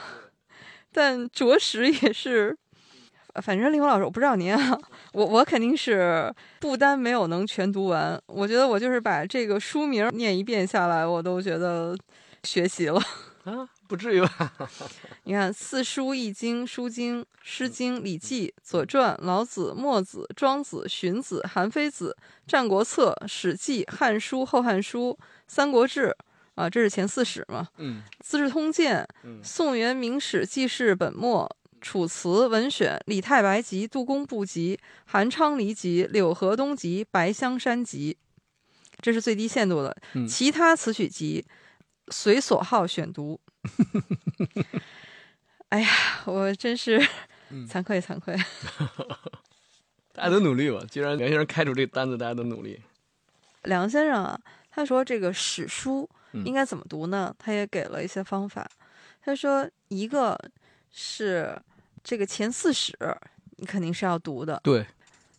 但着实也是。反正令狐老师，我不知道您啊，我我肯定是不单没有能全读完，我觉得我就是把这个书名念一遍下来，我都觉得学习了。啊，不至于吧？你看，《四书》《易经》《书经》《诗经》《礼记》《左传》《老子》《墨子》《庄子》《荀子》《韩非子》《战国策》《史记》《汉书》《后汉书》《三国志》啊，这是前四史嘛。嗯，《资治通鉴》嗯宋元明史记事本末》《楚辞文选》《李太白集》《杜工部集》《韩昌黎集》《柳河东集》《白香山集》，这是最低限度的。嗯其他词曲集随所好选读。哎呀，我真是嗯惭愧惭愧。大家都努力吧。既然梁先生开出这个单子，大家都努力。梁先生啊，他说这个史书嗯应该怎么读呢？他也给了一些方法。他说一个是这个前四史，你肯定是要读的。对，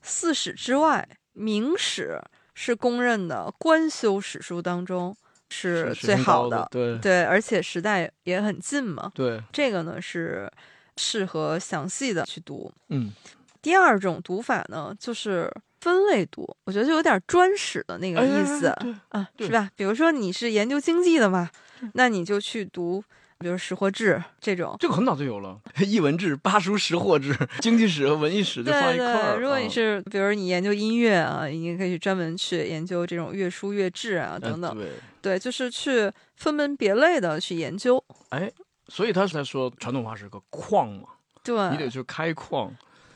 四史之外，明史是公认的官修史书当中是最好的。对对，而且时代也很近嘛。对，这个呢是适合详细的去读。嗯，第二种读法呢就是分类读，我觉得就有点专史的那个意思啊，是吧？比如说你是研究经济的嘛，那你就去读。比如《识货志》这种，这个很早就有了，《艺文志》《八书识货志》，经济史和文艺史就放一块儿。如果你是，比如你研究音乐啊，你可以专门去研究这种乐书、乐志啊等等。对，对，就是去分门别类的去研究。哎，所以他才说传统文化是个矿嘛，对，你得去开矿。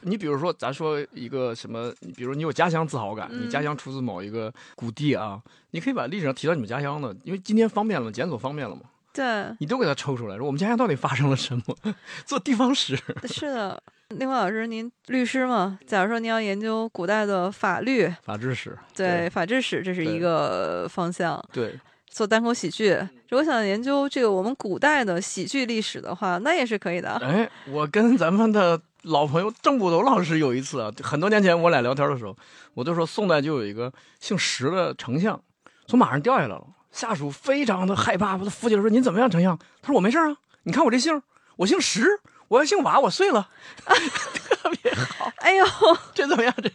你比如说，咱说一个什么，比如你有家乡自豪感，你家乡出自某一个古地啊，你可以把历史上提到你们家乡的，因为今天方便了，检索方便了嘛。对，你都给他抽出来，说我们家乡到底发生了什么？做地方史是的。另外，老师，您律师嘛？假如说您要研究古代的法律、法制史，对法制史，这是一个方向。对，做单口喜剧，如果想研究这个我们古代的喜剧历史的话，那也是可以的。哎，我跟咱们的老朋友郑捕头老师有一次啊，很多年前我俩聊天的时候，我就说宋代就有一个姓石的丞相从马上掉下来了。下属非常的害怕，把他扶起来说：“您怎么样，丞相？”他说：“我没事啊，你看我这姓，我姓石，我要姓瓦，我碎了，特别好。”哎呦，这怎么样？这，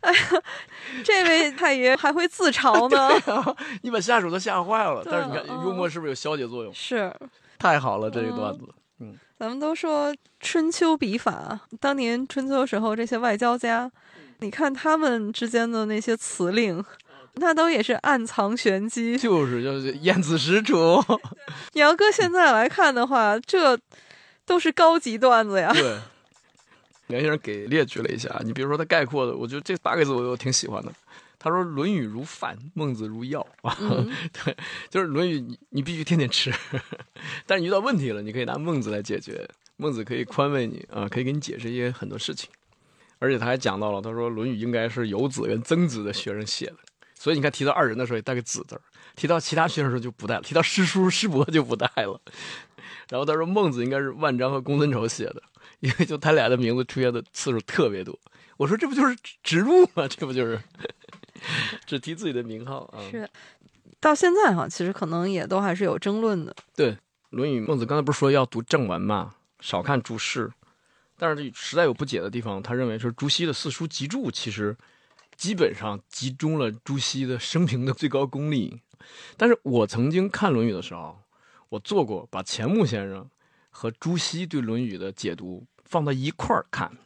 哎呀，这位太爷还会自嘲呢。你把下属都吓坏了。但是你看，幽默是不是有消解作用？是，太好了，这个段子。嗯，咱们都说春秋笔法，当年春秋时候这些外交家，你看他们之间的那些辞令。那都也是暗藏玄机，就是就是燕子实处。你要搁现在来看的话，这都是高级段子呀。对，梁先生给列举了一下，你比如说他概括的，我觉得这八个字我我挺喜欢的。他说《论语》如饭，孟子如药啊。对，就是《论语》，你你必须天天吃，但是遇到问题了，你可以拿孟子来解决。孟子可以宽慰你啊，可以给你解释一些很多事情。而且他还讲到了，他说《论语》应该是游子跟曾子的学生写的。所以你看，提到二人的时候也带个子字儿，提到其他学生的时候就不带了，提到师叔师伯就不带了。然后他说孟子应该是万章和公孙丑写的，因为就他俩的名字出现的次数特别多。我说这不就是植入吗？这不就是只提自己的名号啊？是，到现在哈，其实可能也都还是有争论的。对，《论语》孟子刚才不是说要读正文嘛，少看注释，但是实在有不解的地方，他认为是朱熹的四书集注其实。基本上集中了朱熹的生平的最高功力，但是我曾经看《论语》的时候，我做过把钱穆先生和朱熹对《论语》的解读放到一块儿看，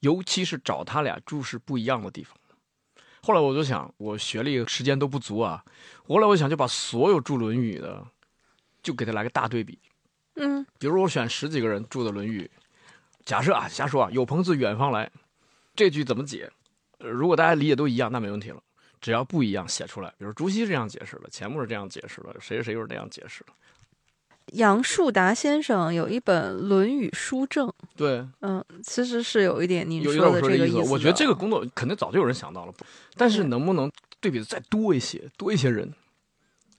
尤其是找他俩注释不一样的地方。后来我就想，我学历时间都不足啊，后来我想就把所有注《论语》的，就给他来个大对比。嗯，比如我选十几个人注的《论语》，假设啊，瞎说啊，有朋自远方来，这句怎么解？如果大家理解都一样，那没问题了。只要不一样，写出来。比如朱熹是这样解释的，钱穆是这样解释的，谁谁又是那样解释的。杨树达先生有一本《论语书证》，对，嗯，其实是有一点您说的这个意思。我觉得这个工作肯定早就有人想到了，但是能不能对比的再多一些，多一些人，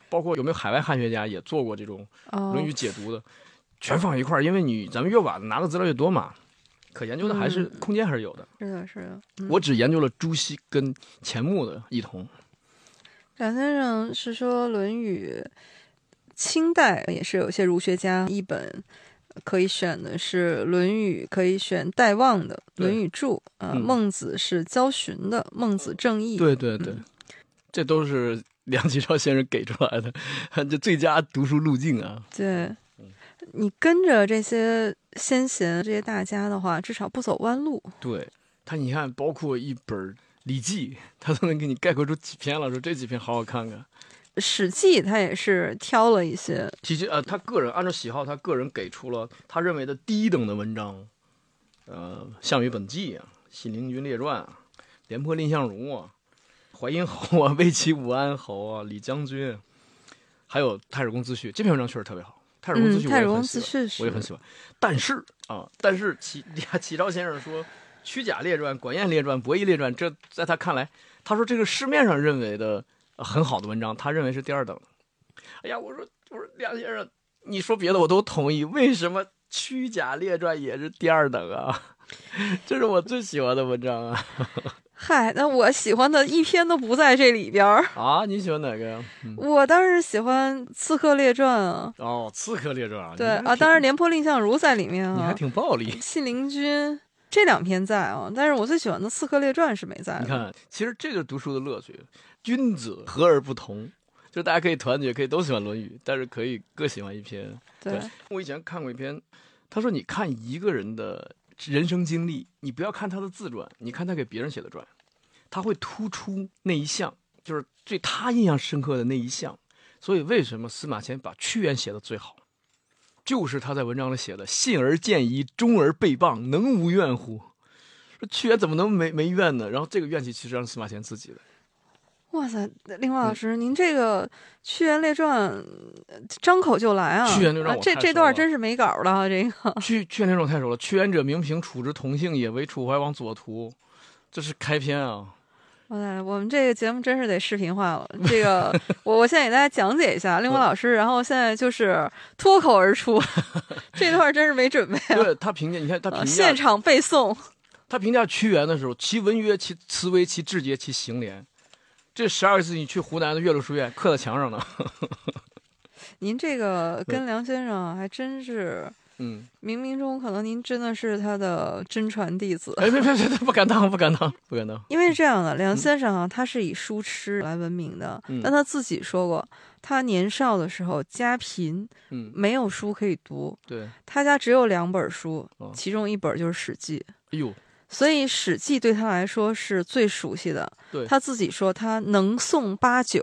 包括有没有海外汉学家也做过这种《论语》解读的，全放一块儿，因为你咱们越晚拿的资料越多嘛。可研究的还是空间还是有的，是的，是的。我只研究了朱熹跟钱穆的异同。梁先生是说《论语》，清代也是有些儒学家一本可以选的是《论语》，可以选戴望的《论语注》啊。孟子是焦循的《孟子正义》。对对对，这都是梁启超先生给出来的，这最佳读书路径啊。对。你跟着这些先贤、这些大家的话，至少不走弯路。对他，你看，包括一本《礼记》，他都能给你概括出几篇了，说这几篇好好看看。《史记》他也是挑了一些，其实呃，他个人按照喜好，他个人给出了他认为的第一等的文章，呃，《项羽本纪》啊，《信陵君列传》啊，《廉颇蔺相如》啊，《淮阴侯》啊，《魏齐武安侯》啊，《李将军》，还有《太史公自序》，这篇文章确实特别好。太史公自序我也很喜欢，我也很喜欢。但是啊，但是启启超先生说，《屈贾列传》《管晏列传》《伯夷列传》，这在他看来，他说这个市面上认为的很好的文章，他认为是第二等。哎呀，我说我说梁先生，你说别的我都同意，为什么《屈贾列传》也是第二等啊？这是我最喜欢的文章啊！嗨，那我喜欢的一篇都不在这里边儿。啊，你喜欢哪个呀？嗯、我当然喜欢《刺客列传》啊。哦，《刺客列传》啊对啊，当然《廉颇蔺相如》在里面啊。你还挺暴力。信陵君这两篇在啊，但是我最喜欢的《刺客列传》是没在。你看，其实这就是读书的乐趣。君子和而不同，就是大家可以团结，可以都喜欢《论语》，但是可以各喜欢一篇。对，我以前看过一篇，他说你看一个人的人生经历，你不要看他的自传，你看他给别人写的传。他会突出那一项，就是对他印象深刻的那一项。所以为什么司马迁把屈原写的最好，就是他在文章里写的“信而见疑，忠而被谤，能无怨乎？”说屈原怎么能没没怨呢？然后这个怨气其实让司马迁自己的。哇塞，林华老师，您这个《屈原列传》张口就来啊！屈原列传，这这段真是没稿了啊！这个屈屈原列传太熟了。屈原者，名平，楚之同姓也，为楚怀王左徒，这是开篇啊。哇塞，我们这个节目真是得视频化了。这个，我我现在给大家讲解一下，令狐老师，然后现在就是脱口而出，这段真是没准备。对他评价，你看他评价现场背诵。他评价屈原的时候，其文约，其辞微，其志节，其行廉。这十二个字，你去湖南的岳麓书院刻在墙上呢。您这个跟梁先生还真是。嗯，冥冥中可能您真的是他的真传弟子。哎，别别别，不敢当，不敢当，不敢当。因为是这样的，梁先生啊，他是以书痴来闻名的。嗯、但他自己说过，他年少的时候家贫，嗯，没有书可以读。对，他家只有两本书，哦、其中一本就是《史记》。哎呦，所以《史记》对他来说是最熟悉的。对，他自己说他能诵八九。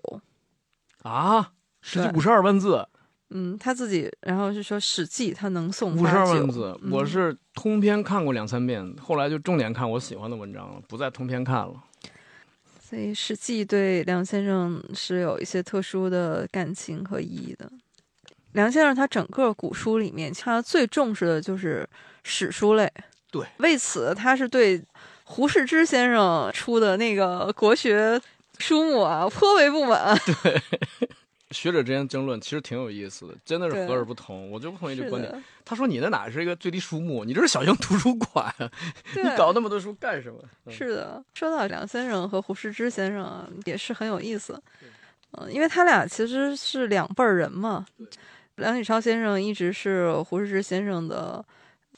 啊，《史记》五十二万字。嗯，他自己，然后是说《史记》，他能诵五十二万字。嗯、我是通篇看过两三遍，后来就重点看我喜欢的文章了，不再通篇看了。所以《史记》对梁先生是有一些特殊的感情和意义的。梁先生他整个古书里面，他最重视的就是史书类。对，为此他是对胡适之先生出的那个国学书目啊颇为不满。对。学者之间争论其实挺有意思的，真的是和而不同。我就不同意这观点。他说：“你那哪是一个最低书目？你这是小型图书馆，你搞那么多书干什么？”嗯、是的，说到梁先生和胡适之先生啊，也是很有意思。嗯，因为他俩其实是两辈儿人嘛。梁启超先生一直是胡适之先生的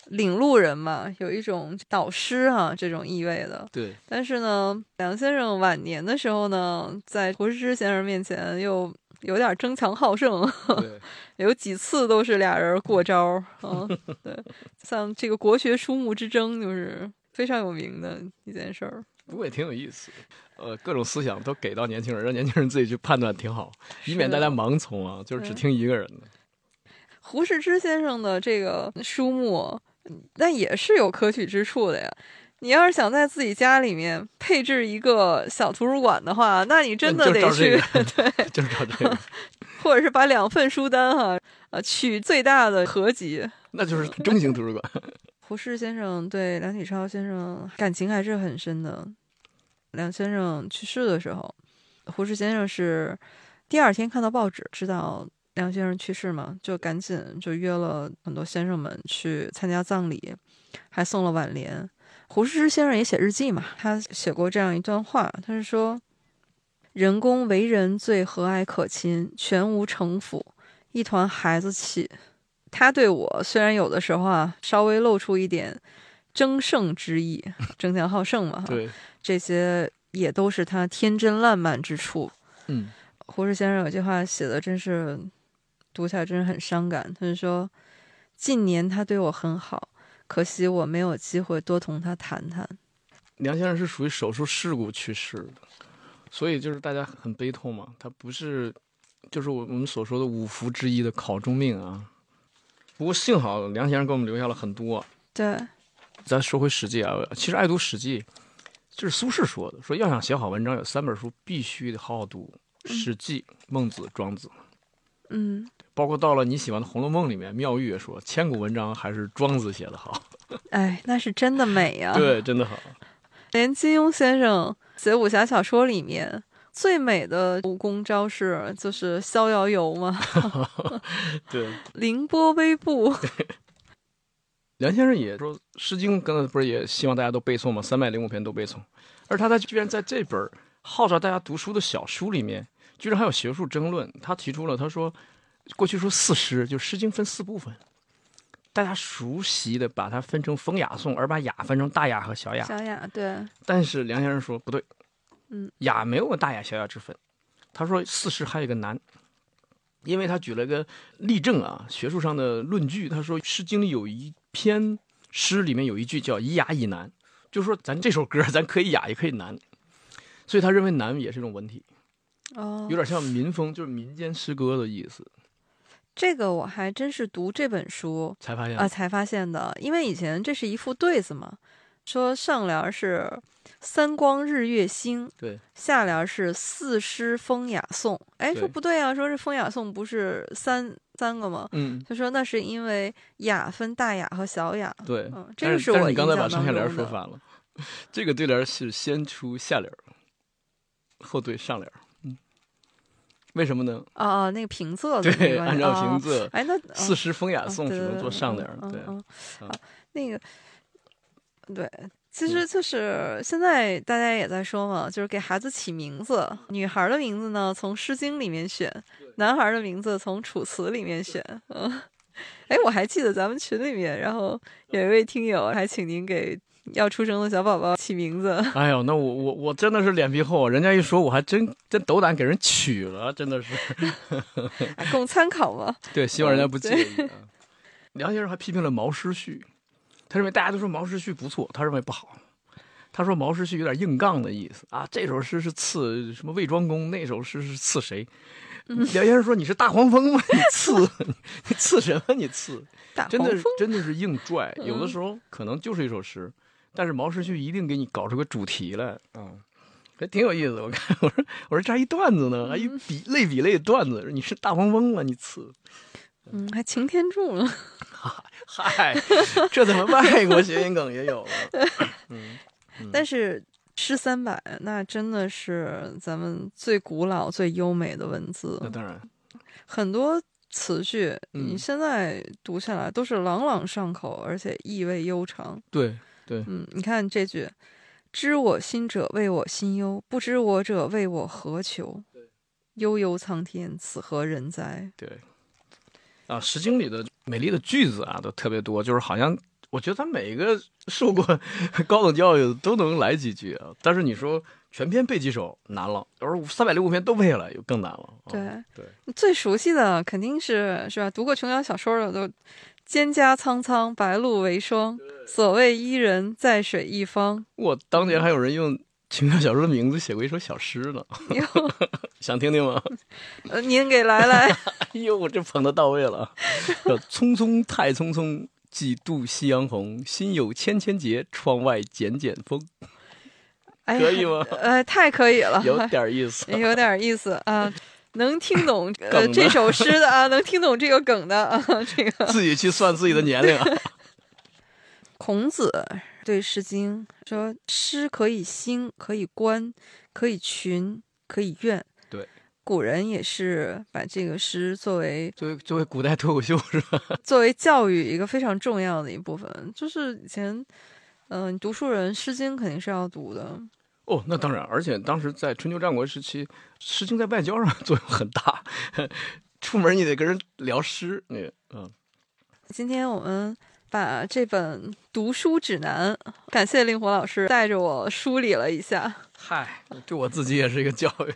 领路人嘛，有一种导师啊这种意味的。对。但是呢，梁先生晚年的时候呢，在胡适之先生面前又。有点争强好胜，有几次都是俩人过招啊。对，像这个国学书目之争，就是非常有名的一件事儿。不过也挺有意思，呃，各种思想都给到年轻人，让年轻人自己去判断，挺好，以免大家盲从啊，就是只听一个人的。胡适之先生的这个书目，那也是有可取之处的呀。你要是想在自己家里面配置一个小图书馆的话，那你真的得去，对，就是找这个，或者是把两份书单哈，呃，取最大的合集，那就是中型图书馆。胡适先生对梁启超先生感情还是很深的。梁先生去世的时候，胡适先生是第二天看到报纸知道梁先生去世嘛，就赶紧就约了很多先生们去参加葬礼，还送了挽联。胡适之先生也写日记嘛，他写过这样一段话，他是说：“人工为人最和蔼可亲，全无城府，一团孩子气。他对我虽然有的时候啊，稍微露出一点争胜之意，争强好胜嘛，对，这些也都是他天真烂漫之处。”嗯，胡适先生有句话写的真是读起来真是很伤感，他就说：“近年他对我很好。”可惜我没有机会多同他谈谈。梁先生是属于手术事故去世的，所以就是大家很悲痛嘛。他不是，就是我我们所说的五福之一的考中命啊。不过幸好梁先生给我们留下了很多。对，咱说回《史记》啊，其实爱读《史记》，就是苏轼说的，说要想写好文章，有三本书必须得好好读，《史记》《孟子》《庄子》。嗯。包括到了你喜欢的《红楼梦》里面，妙玉也说，千古文章还是庄子写的好。哎，那是真的美呀！对，真的好。连金庸先生写武侠小说里面，最美的武功招式就是逍遥游嘛，对，凌波微步。梁先生也说，《诗经》刚才不是也希望大家都背诵吗？三百零五篇都背诵，而他在居然在这本号召大家读书的小书里面，居然还有学术争论。他提出了，他说，过去说四诗，就《诗经》分四部分，大家熟悉的把它分成风雅颂，而把雅分成大雅和小雅。小雅对，但是梁先生说不对，嗯，雅没有大雅小雅之分。他说四诗还有一个难，因为他举了个例证啊，学术上的论据。他说《诗经》里有一篇诗里面有一句叫“以雅以难”，就是说咱这首歌咱可以雅也可以难，所以他认为难也是一种文体，哦有，点像民风，就是民间诗歌的意思。这个我还真是读这本书才发现啊、才发现的，因为以前这是一副对子嘛，说上联是“三光日月星”，对，下联是“四诗风雅颂”。哎，说不对啊，说这风雅颂不是三三个吗？嗯，他说那是因为雅分大雅和小雅。对。嗯，这但个我是但是你刚才把上下联说反了，这个对联是先出下联，后对上联。嗯，为什么呢？哦哦，那个平仄的对，按照哦平仄，哎，那四时风雅哦颂只能做上联对，那个对，其实就是现在大家也在说嘛，就是给孩子起名字，女孩儿的名字呢从《诗经》里面选，男孩儿的名字从《楚辞》里面选。嗯，哎，我还记得咱们群里面，然后有一位听友还请您给 要出生的小宝宝起名字。哎呦，那我我我真的是脸皮厚，人家一说我还真真斗胆给人取了，真的是。哎供参考嘛。对，希望人家不嗯介意。嗯梁先生还批评了毛诗序，他认为大家都说毛诗序不错，他认为不好。他说毛诗序有点硬杠的意思啊，这首诗是刺什么魏庄公，那首诗是刺谁？嗯梁先生说你是大黄蜂吗？你刺你刺什么？你刺大真的真的是硬拽，有的嗯时候可能就是一首诗，但是毛诗序一定给你搞出个主题来啊。还挺有意思，我看我说我说这还一段子呢，还一比类比类段子，你是大黄蜂吗？你次，嗯，还擎天柱呢。嗨，这怎么外国谐音梗也有了？嗯，但是诗三百那真的是咱们最古老、最优美的文字那，当然，很多词句嗯你现在读下来都是朗朗上口，而且意味悠长。对对，嗯，你看这句：“知我心者谓我心忧，不知我者谓我何求。悠悠苍天，此何人哉？”对，啊，《诗经》里的美丽的句子啊，都特别多，就是好像我觉得他每一个 受过 高等教育的都能来几句啊。但是你说全篇背几首难了，而三百零五篇都背下来，又更难了。啊对对，最熟悉的肯定是是吧？读过琼瑶小说的都“蒹葭苍苍，白露为霜。所谓伊人，在水一方。我当年还有人用琼瑶小说的名字写过一首小诗呢，想听听吗？呃，您给来来。哎呦，我这捧的到位了。叫匆匆太匆匆，几度夕阳红。心有千千结，窗外剪剪风。哎可以吗呃，太可以了，有点意思。有点意思啊。能听懂 呃这首诗的啊，能听懂这个梗的啊，这个自己去算自己的年龄啊。孔子对《诗经》说：“诗可以兴，可以观，可以群，可以怨。”对，古人也是把这个诗作为作为作为古代脱口秀是吧？作为教育一个非常重要的一部分。就是以前，嗯、读书人《诗经》肯定是要读的。哦，那当然，而且当时在春秋战国时期，《诗经》在外交上 作用很大。出门你得跟人聊诗，那个嗯，今天我们把这本读书指南，感谢令狐老师带着我梳理了一下。嗨，对我自己也是一个教育。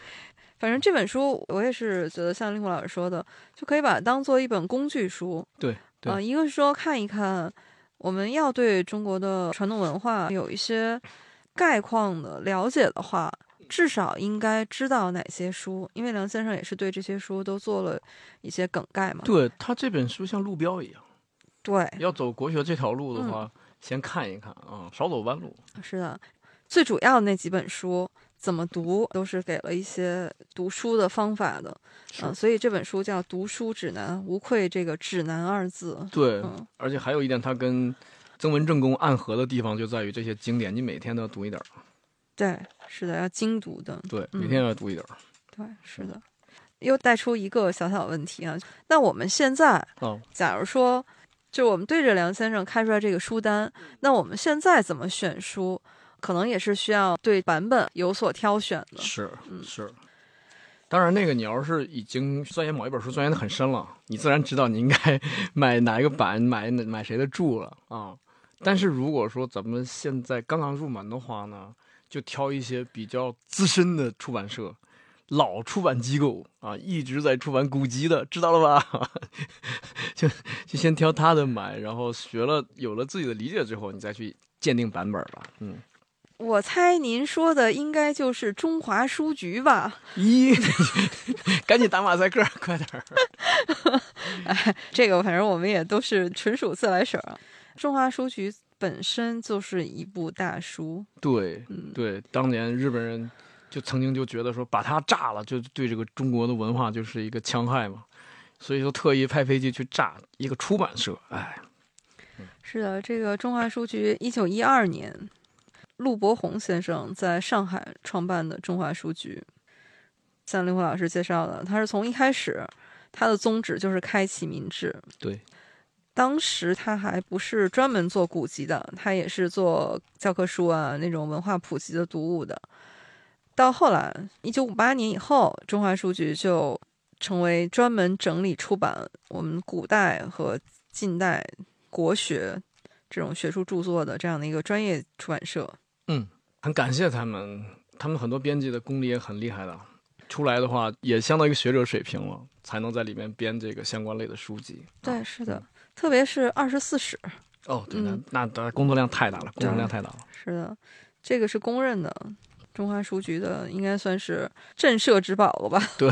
反正这本书我也是觉得像令狐老师说的，就可以把它当做一本工具书。对对啊、一个是说看一看，我们要对中国的传统文化有一些概况的了解的话，至少应该知道哪些书，因为梁先生也是对这些书都做了一些梗概嘛。对他这本书像路标一样，对，要走国学这条路的话，先看一看啊，少走弯路。是的，最主要的那几本书怎么读，都是给了一些读书的方法的。是嗯、所以这本书叫《读书指南》，无愧这个“指南”二字。对，嗯而且还有一点，它跟曾文正公暗合的地方就在于这些经典，你每天都要读一点儿。对，是的，要精读的。对，嗯每天要读一点儿。对，是的。又带出一个小小问题啊，那我们现在，哦，假如说，就我们对着梁先生开出来这个书单，那我们现在怎么选书，可能也是需要对版本有所挑选的。是嗯是。当然，那个你要是已经钻研某一本书钻研的很深了，你自然知道你应该 买哪一个版，买买谁的注了啊。但是如果说咱们现在刚刚入门的话呢，就挑一些比较资深的出版社、老出版机构啊，一直在出版古籍的，知道了吧？就就先挑他的买，然后学了有了自己的理解之后，你再去鉴定版本吧。嗯，我猜您说的应该就是中华书局吧？咦，赶紧打马赛克，快点儿！这个反正我们也都是纯属自来水啊。中华书局本身就是一部大书，对嗯，对，当年日本人就曾经就觉得说把它炸了，就对这个中国的文化就是一个戕害嘛，所以就特意派飞机去炸一个出版社。哎，是的，这个中华书局一九一二年，陆伯宏先生在上海创办的中华书局。像林辉老师介绍的，他是从一开始，他的宗旨就是开启民智。对，当时他还不是专门做古籍的，他也是做教科书啊那种文化普及的读物的。到后来，一九五八年以后，中华书局就成为专门整理出版我们古代和近代国学这种学术著作的这样的一个专业出版社。嗯很感谢他们，他们很多编辑的功力也很厉害的，出来的话也相当于学者水平了，才能在里面编这个相关类的书籍。对，是的，特别是二十四史，哦，对，嗯那那当然工作量太大了，工作量太大了。是的，这个是公认的。中华书局的应该算是镇社之宝了吧？对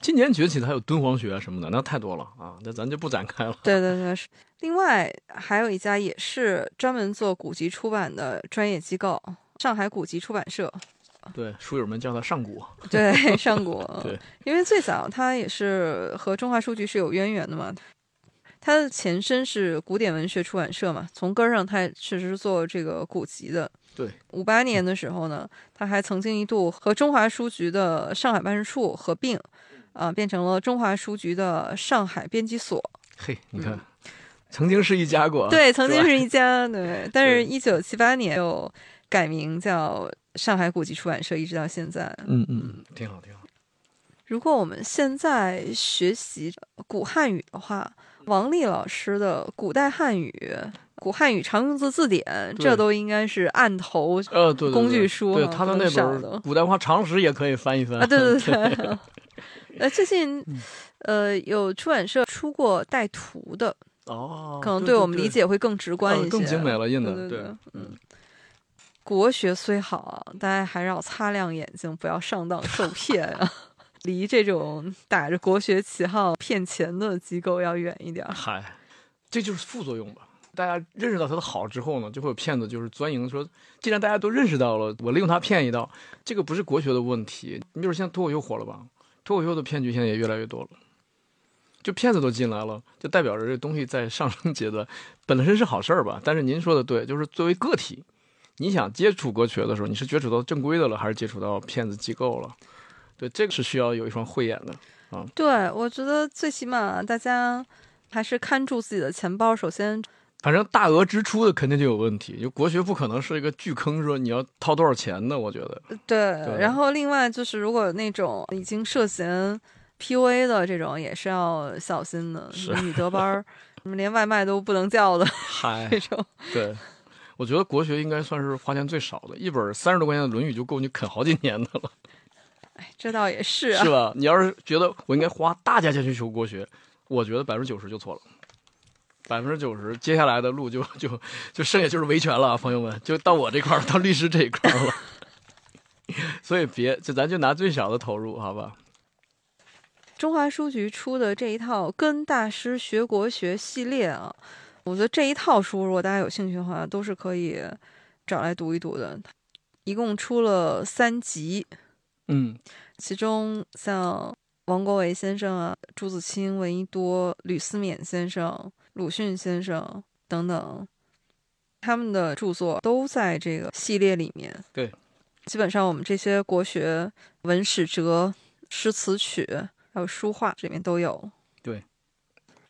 今年崛起的还有敦煌学啊什么的，那太多了啊，那咱就不展开了。对对对，是。另外还有一家也是专门做古籍出版的专业机构——上海古籍出版社。对，书友们叫它上古。对，上古。对，因为最早它也是和中华书局是有渊源的嘛。它的前身是古典文学出版社嘛，从根儿上它确实是做这个古籍的。对，五八年的时候呢，它还曾经一度和中华书局的上海办事处合并，啊、变成了中华书局的上海编辑所。嘿，你看，曾经是一家过。对，曾经是一家，对，但是对一九七八年又改名叫上海古籍出版社，一直到现在。嗯嗯，挺好挺好。如果我们现在学习古汉语的话，王丽老师的《古代汉语》《古汉语常用字字典》，这都应该是案头呃，工具书对他们那本古代化常识也可以翻一翻啊！对对对。呃，最近呃有出版社出过带图的，哦，可能对对我们理解会更直观一些，呃更精美了印的对对对嗯。国学虽好啊，大家还是要擦亮眼睛，不要上当受骗啊！离这种打着国学旗号骗钱的机构要远一点。嗨，这就是副作用吧。大家认识到它的好之后呢，就会有骗子就是钻营说，既然大家都认识到了，我利用它骗一道，这个不是国学的问题。你比如现在脱口秀火了吧？脱口秀的骗局现在也越来越多了，就骗子都进来了，就代表着这东西在上升阶段，本身是好事儿吧？但是您说的对，就是作为个体，你想接触国学的时候，你是接触到正规的了，还是接触到骗子机构了？对，这个是需要有一双慧眼的啊。对，我觉得最起码大家还是看住自己的钱包。首先，反正大额支出的肯定就有问题，就国学不可能是一个巨坑，说你要掏多少钱的，我觉得。对，对然后另外就是，如果那种已经涉嫌 PUA 的这种，也是要小心的。是女德班儿，什么连外卖都不能叫的嗨这种。对，我觉得国学应该算是花钱最少的，一本三十多块钱的《论语》就够你啃好几年的了，哎，这倒也是啊。是吧？你要是觉得我应该花大价钱去求国学，我觉得百分之九十就错了。百分之九十，接下来的路就就就剩下就是维权了啊，朋友们，就到我这块儿，到律师这一块儿了。所以别，就咱就拿最小的投入，好吧？中华书局出的这一套《跟大师学国学》系列啊，我觉得这一套书，如果大家有兴趣的话，都是可以找来读一读的。一共出了三集，嗯，其中像王国维先生啊、朱自清、闻一多、吕思勉先生、鲁迅先生等等，他们的著作都在这个系列里面。对，基本上我们这些国学、文史哲、诗词曲，还有书画，这里面都有。对，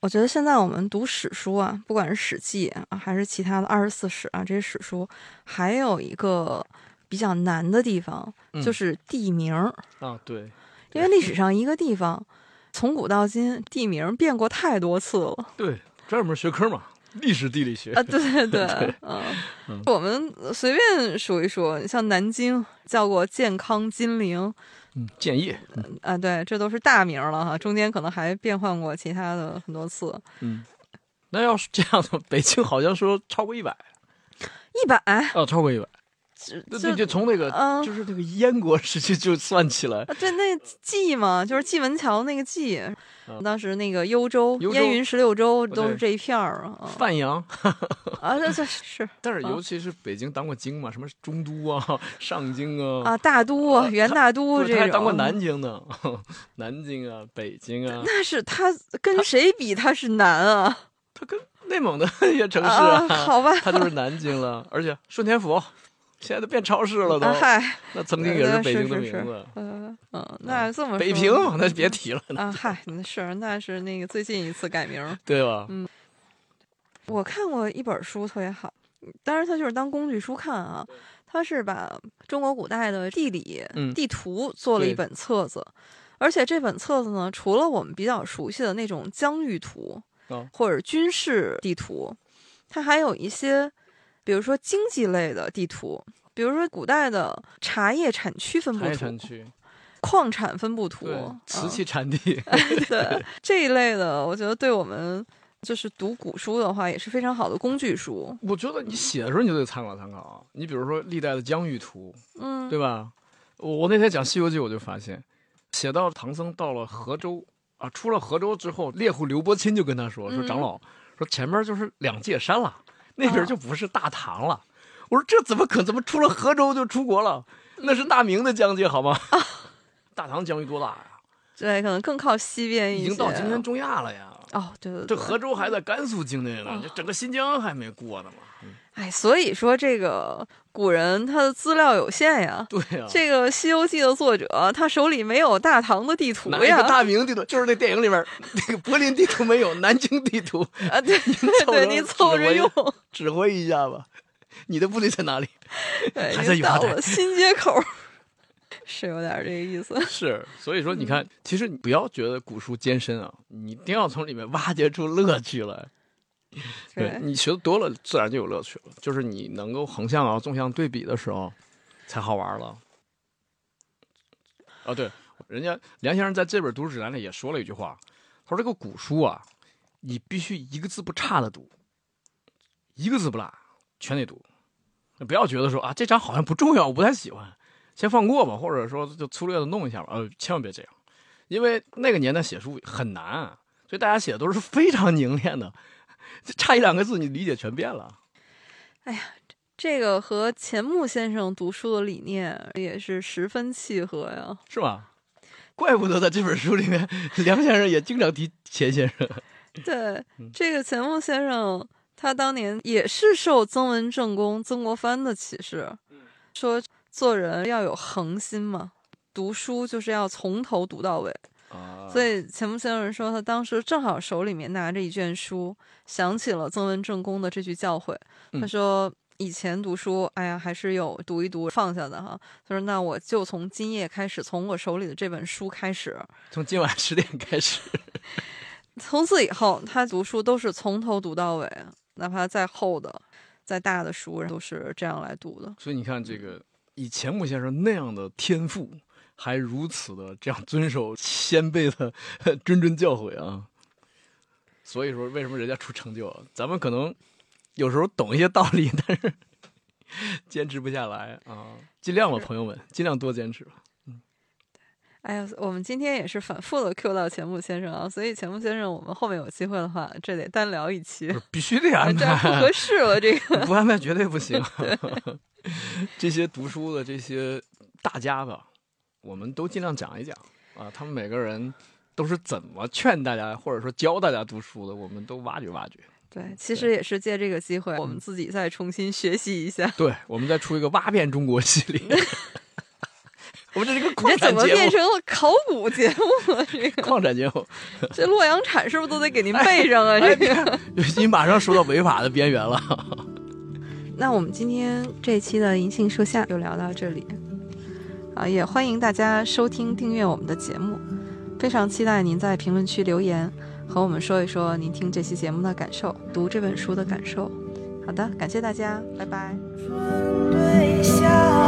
我觉得现在我们读史书啊，不管是《史记》啊，还是其他的二十四史啊，这些史书，还有一个比较难的地方，嗯。就是地名儿。啊，对，因为历史上一个地方，从古到今，地名变过太多次了。对，专门学科嘛，历史地理学啊，对。对对，对嗯嗯，我们随便数一数，像南京叫过健康金陵，嗯，建业，啊，对，这都是大名了哈，中间可能还变换过其他的很多次。嗯，那要是这样的，北京好像说超过一百，一百，啊，超过一百，这对对，这就从那个、嗯。就是那个燕国时期就算起来，啊，对，那蓟嘛，就是蓟门桥那个蓟，当时那个幽州、幽云十六州都是这一片儿啊。范阳，啊，这这是但是啊尤其是北京当过京嘛，什么中都啊、上京啊，啊，大都啊，元大都这种，当过南。京呢，南京啊、北京啊，那是。他跟谁比他是南啊？他跟内蒙的一些城市啊，好吧，他就是南京了，而且顺天府现在都变超市了都，啊嗨，那曾经也是北京的名字。嗯嗯，那这么说。北平？那就别提了，啊，嗨，那是那是那个最近一次改名。对吧？嗯。我看过一本书特别好，当然它就是当工具书看啊。它是把中国古代的地理、嗯。地图做了一本册子，而且这本册子呢，除了我们比较熟悉的那种疆域图、哦。或者军事地图，它还有一些，比如说经济类的地图，比如说古代的茶叶产区分布图、产区，矿产分布图瓷器产地，对这一类的，我觉得对我们就是读古书的话，也是非常好的工具书。我觉得你写的时候你就得参考参考啊。你比如说历代的疆域图，嗯，对吧？我我那天讲《西游记》，我就发现，写到唐僧到了河州啊，出了河州之后，猎户刘伯钦就跟他说：“说嗯长老，说前面就是两界山了，那边啊就不是大唐了。我说：“这怎么可？怎么出了河州就出国了？那是大明的疆界，好吗？大唐疆域多大呀？对，可能更靠西边一些。已经到今天中亚了呀。哦，对对这，河州还在甘肃境内呢哦，这整个新疆还没过呢嘛。哎，所以说这个古人他的资料有限呀。对呀、这个《西游记》的作者，他手里没有大唐的地图呀。大明地图？就是那电影里面那个柏林地图没有，南京地图。啊，对对对，你凑着用，指挥一下吧。你的部队在哪里？对，还在你到远点了新街口，是有点这个意思。是，所以说你看，其实你不要觉得古书艰深啊，你一定要从里面挖掘出乐趣来。对你学的多了，自然就有乐趣了。就是你能够横向啊、纵向对比的时候，才好玩了。啊，对，人家梁先生在这本读书指南里也说了一句话，他说这个古书啊，你必须一个字不差的读，一个字不落，全得读。不要觉得说啊这章好像不重要，我不太喜欢，先放过吧，或者说就粗略的弄一下吧。呃，千万别这样，因为那个年代写书很难，啊所以大家写的都是非常凝练的，差一两个字你理解全变了。哎呀这个和钱穆先生读书的理念也是十分契合呀。是吧？怪不得在这本书里面，梁先生也经常提钱先生。对嗯，这个钱穆先生，他当年也是受曾文正公曾国藩的启示，说做人要有恒心嘛，读书就是要从头读到尾。啊，所以钱穆先生说，他当时正好手里面拿着一卷书，想起了曾文正公的这句教诲。他嗯说：“以前读书，哎呀，还是有读一读放下的哈。”他说：“那我就从今夜开始，从我手里的这本书开始，从今晚十点开始，从此以后，他读书都是从头读到尾，哪怕再厚的、再大的书，都是这样来读的。所以你看这个以钱穆先生那样的天赋，还如此的这样遵守先辈的 谆谆教诲啊。所以说，为什么人家出成就啊？咱们可能有时候懂一些道理，但是坚持不下来啊。尽量吧，朋友们，尽量多坚持吧。哎呀，我们今天也是反复的 Q 到钱穆先生啊，所以钱穆先生，我们后面有机会的话，这得单聊一期必须得啊安 这样不，合适了。这个不安排绝对不行。这些读书的这些大家吧，我们都尽量讲一讲啊，他们每个人都是怎么劝大家，或者说教大家读书的，我们都挖掘挖掘。对，其实也是借这个机会，我们自己再重新学习一下。对，我们再出一个挖遍中国系列。我们这是一个矿产节目，变成了考古节目了？这个矿产节目，这洛阳铲是不是都得给您备上啊？这个。你马上说到违法的边缘了。那我们今天这一期的银杏树下就聊到这里，啊，也欢迎大家收听订阅我们的节目，非常期待您在评论区留言和我们说一说您听这期节目的感受，读这本书的感受。好的，感谢大家，拜拜。春对夏。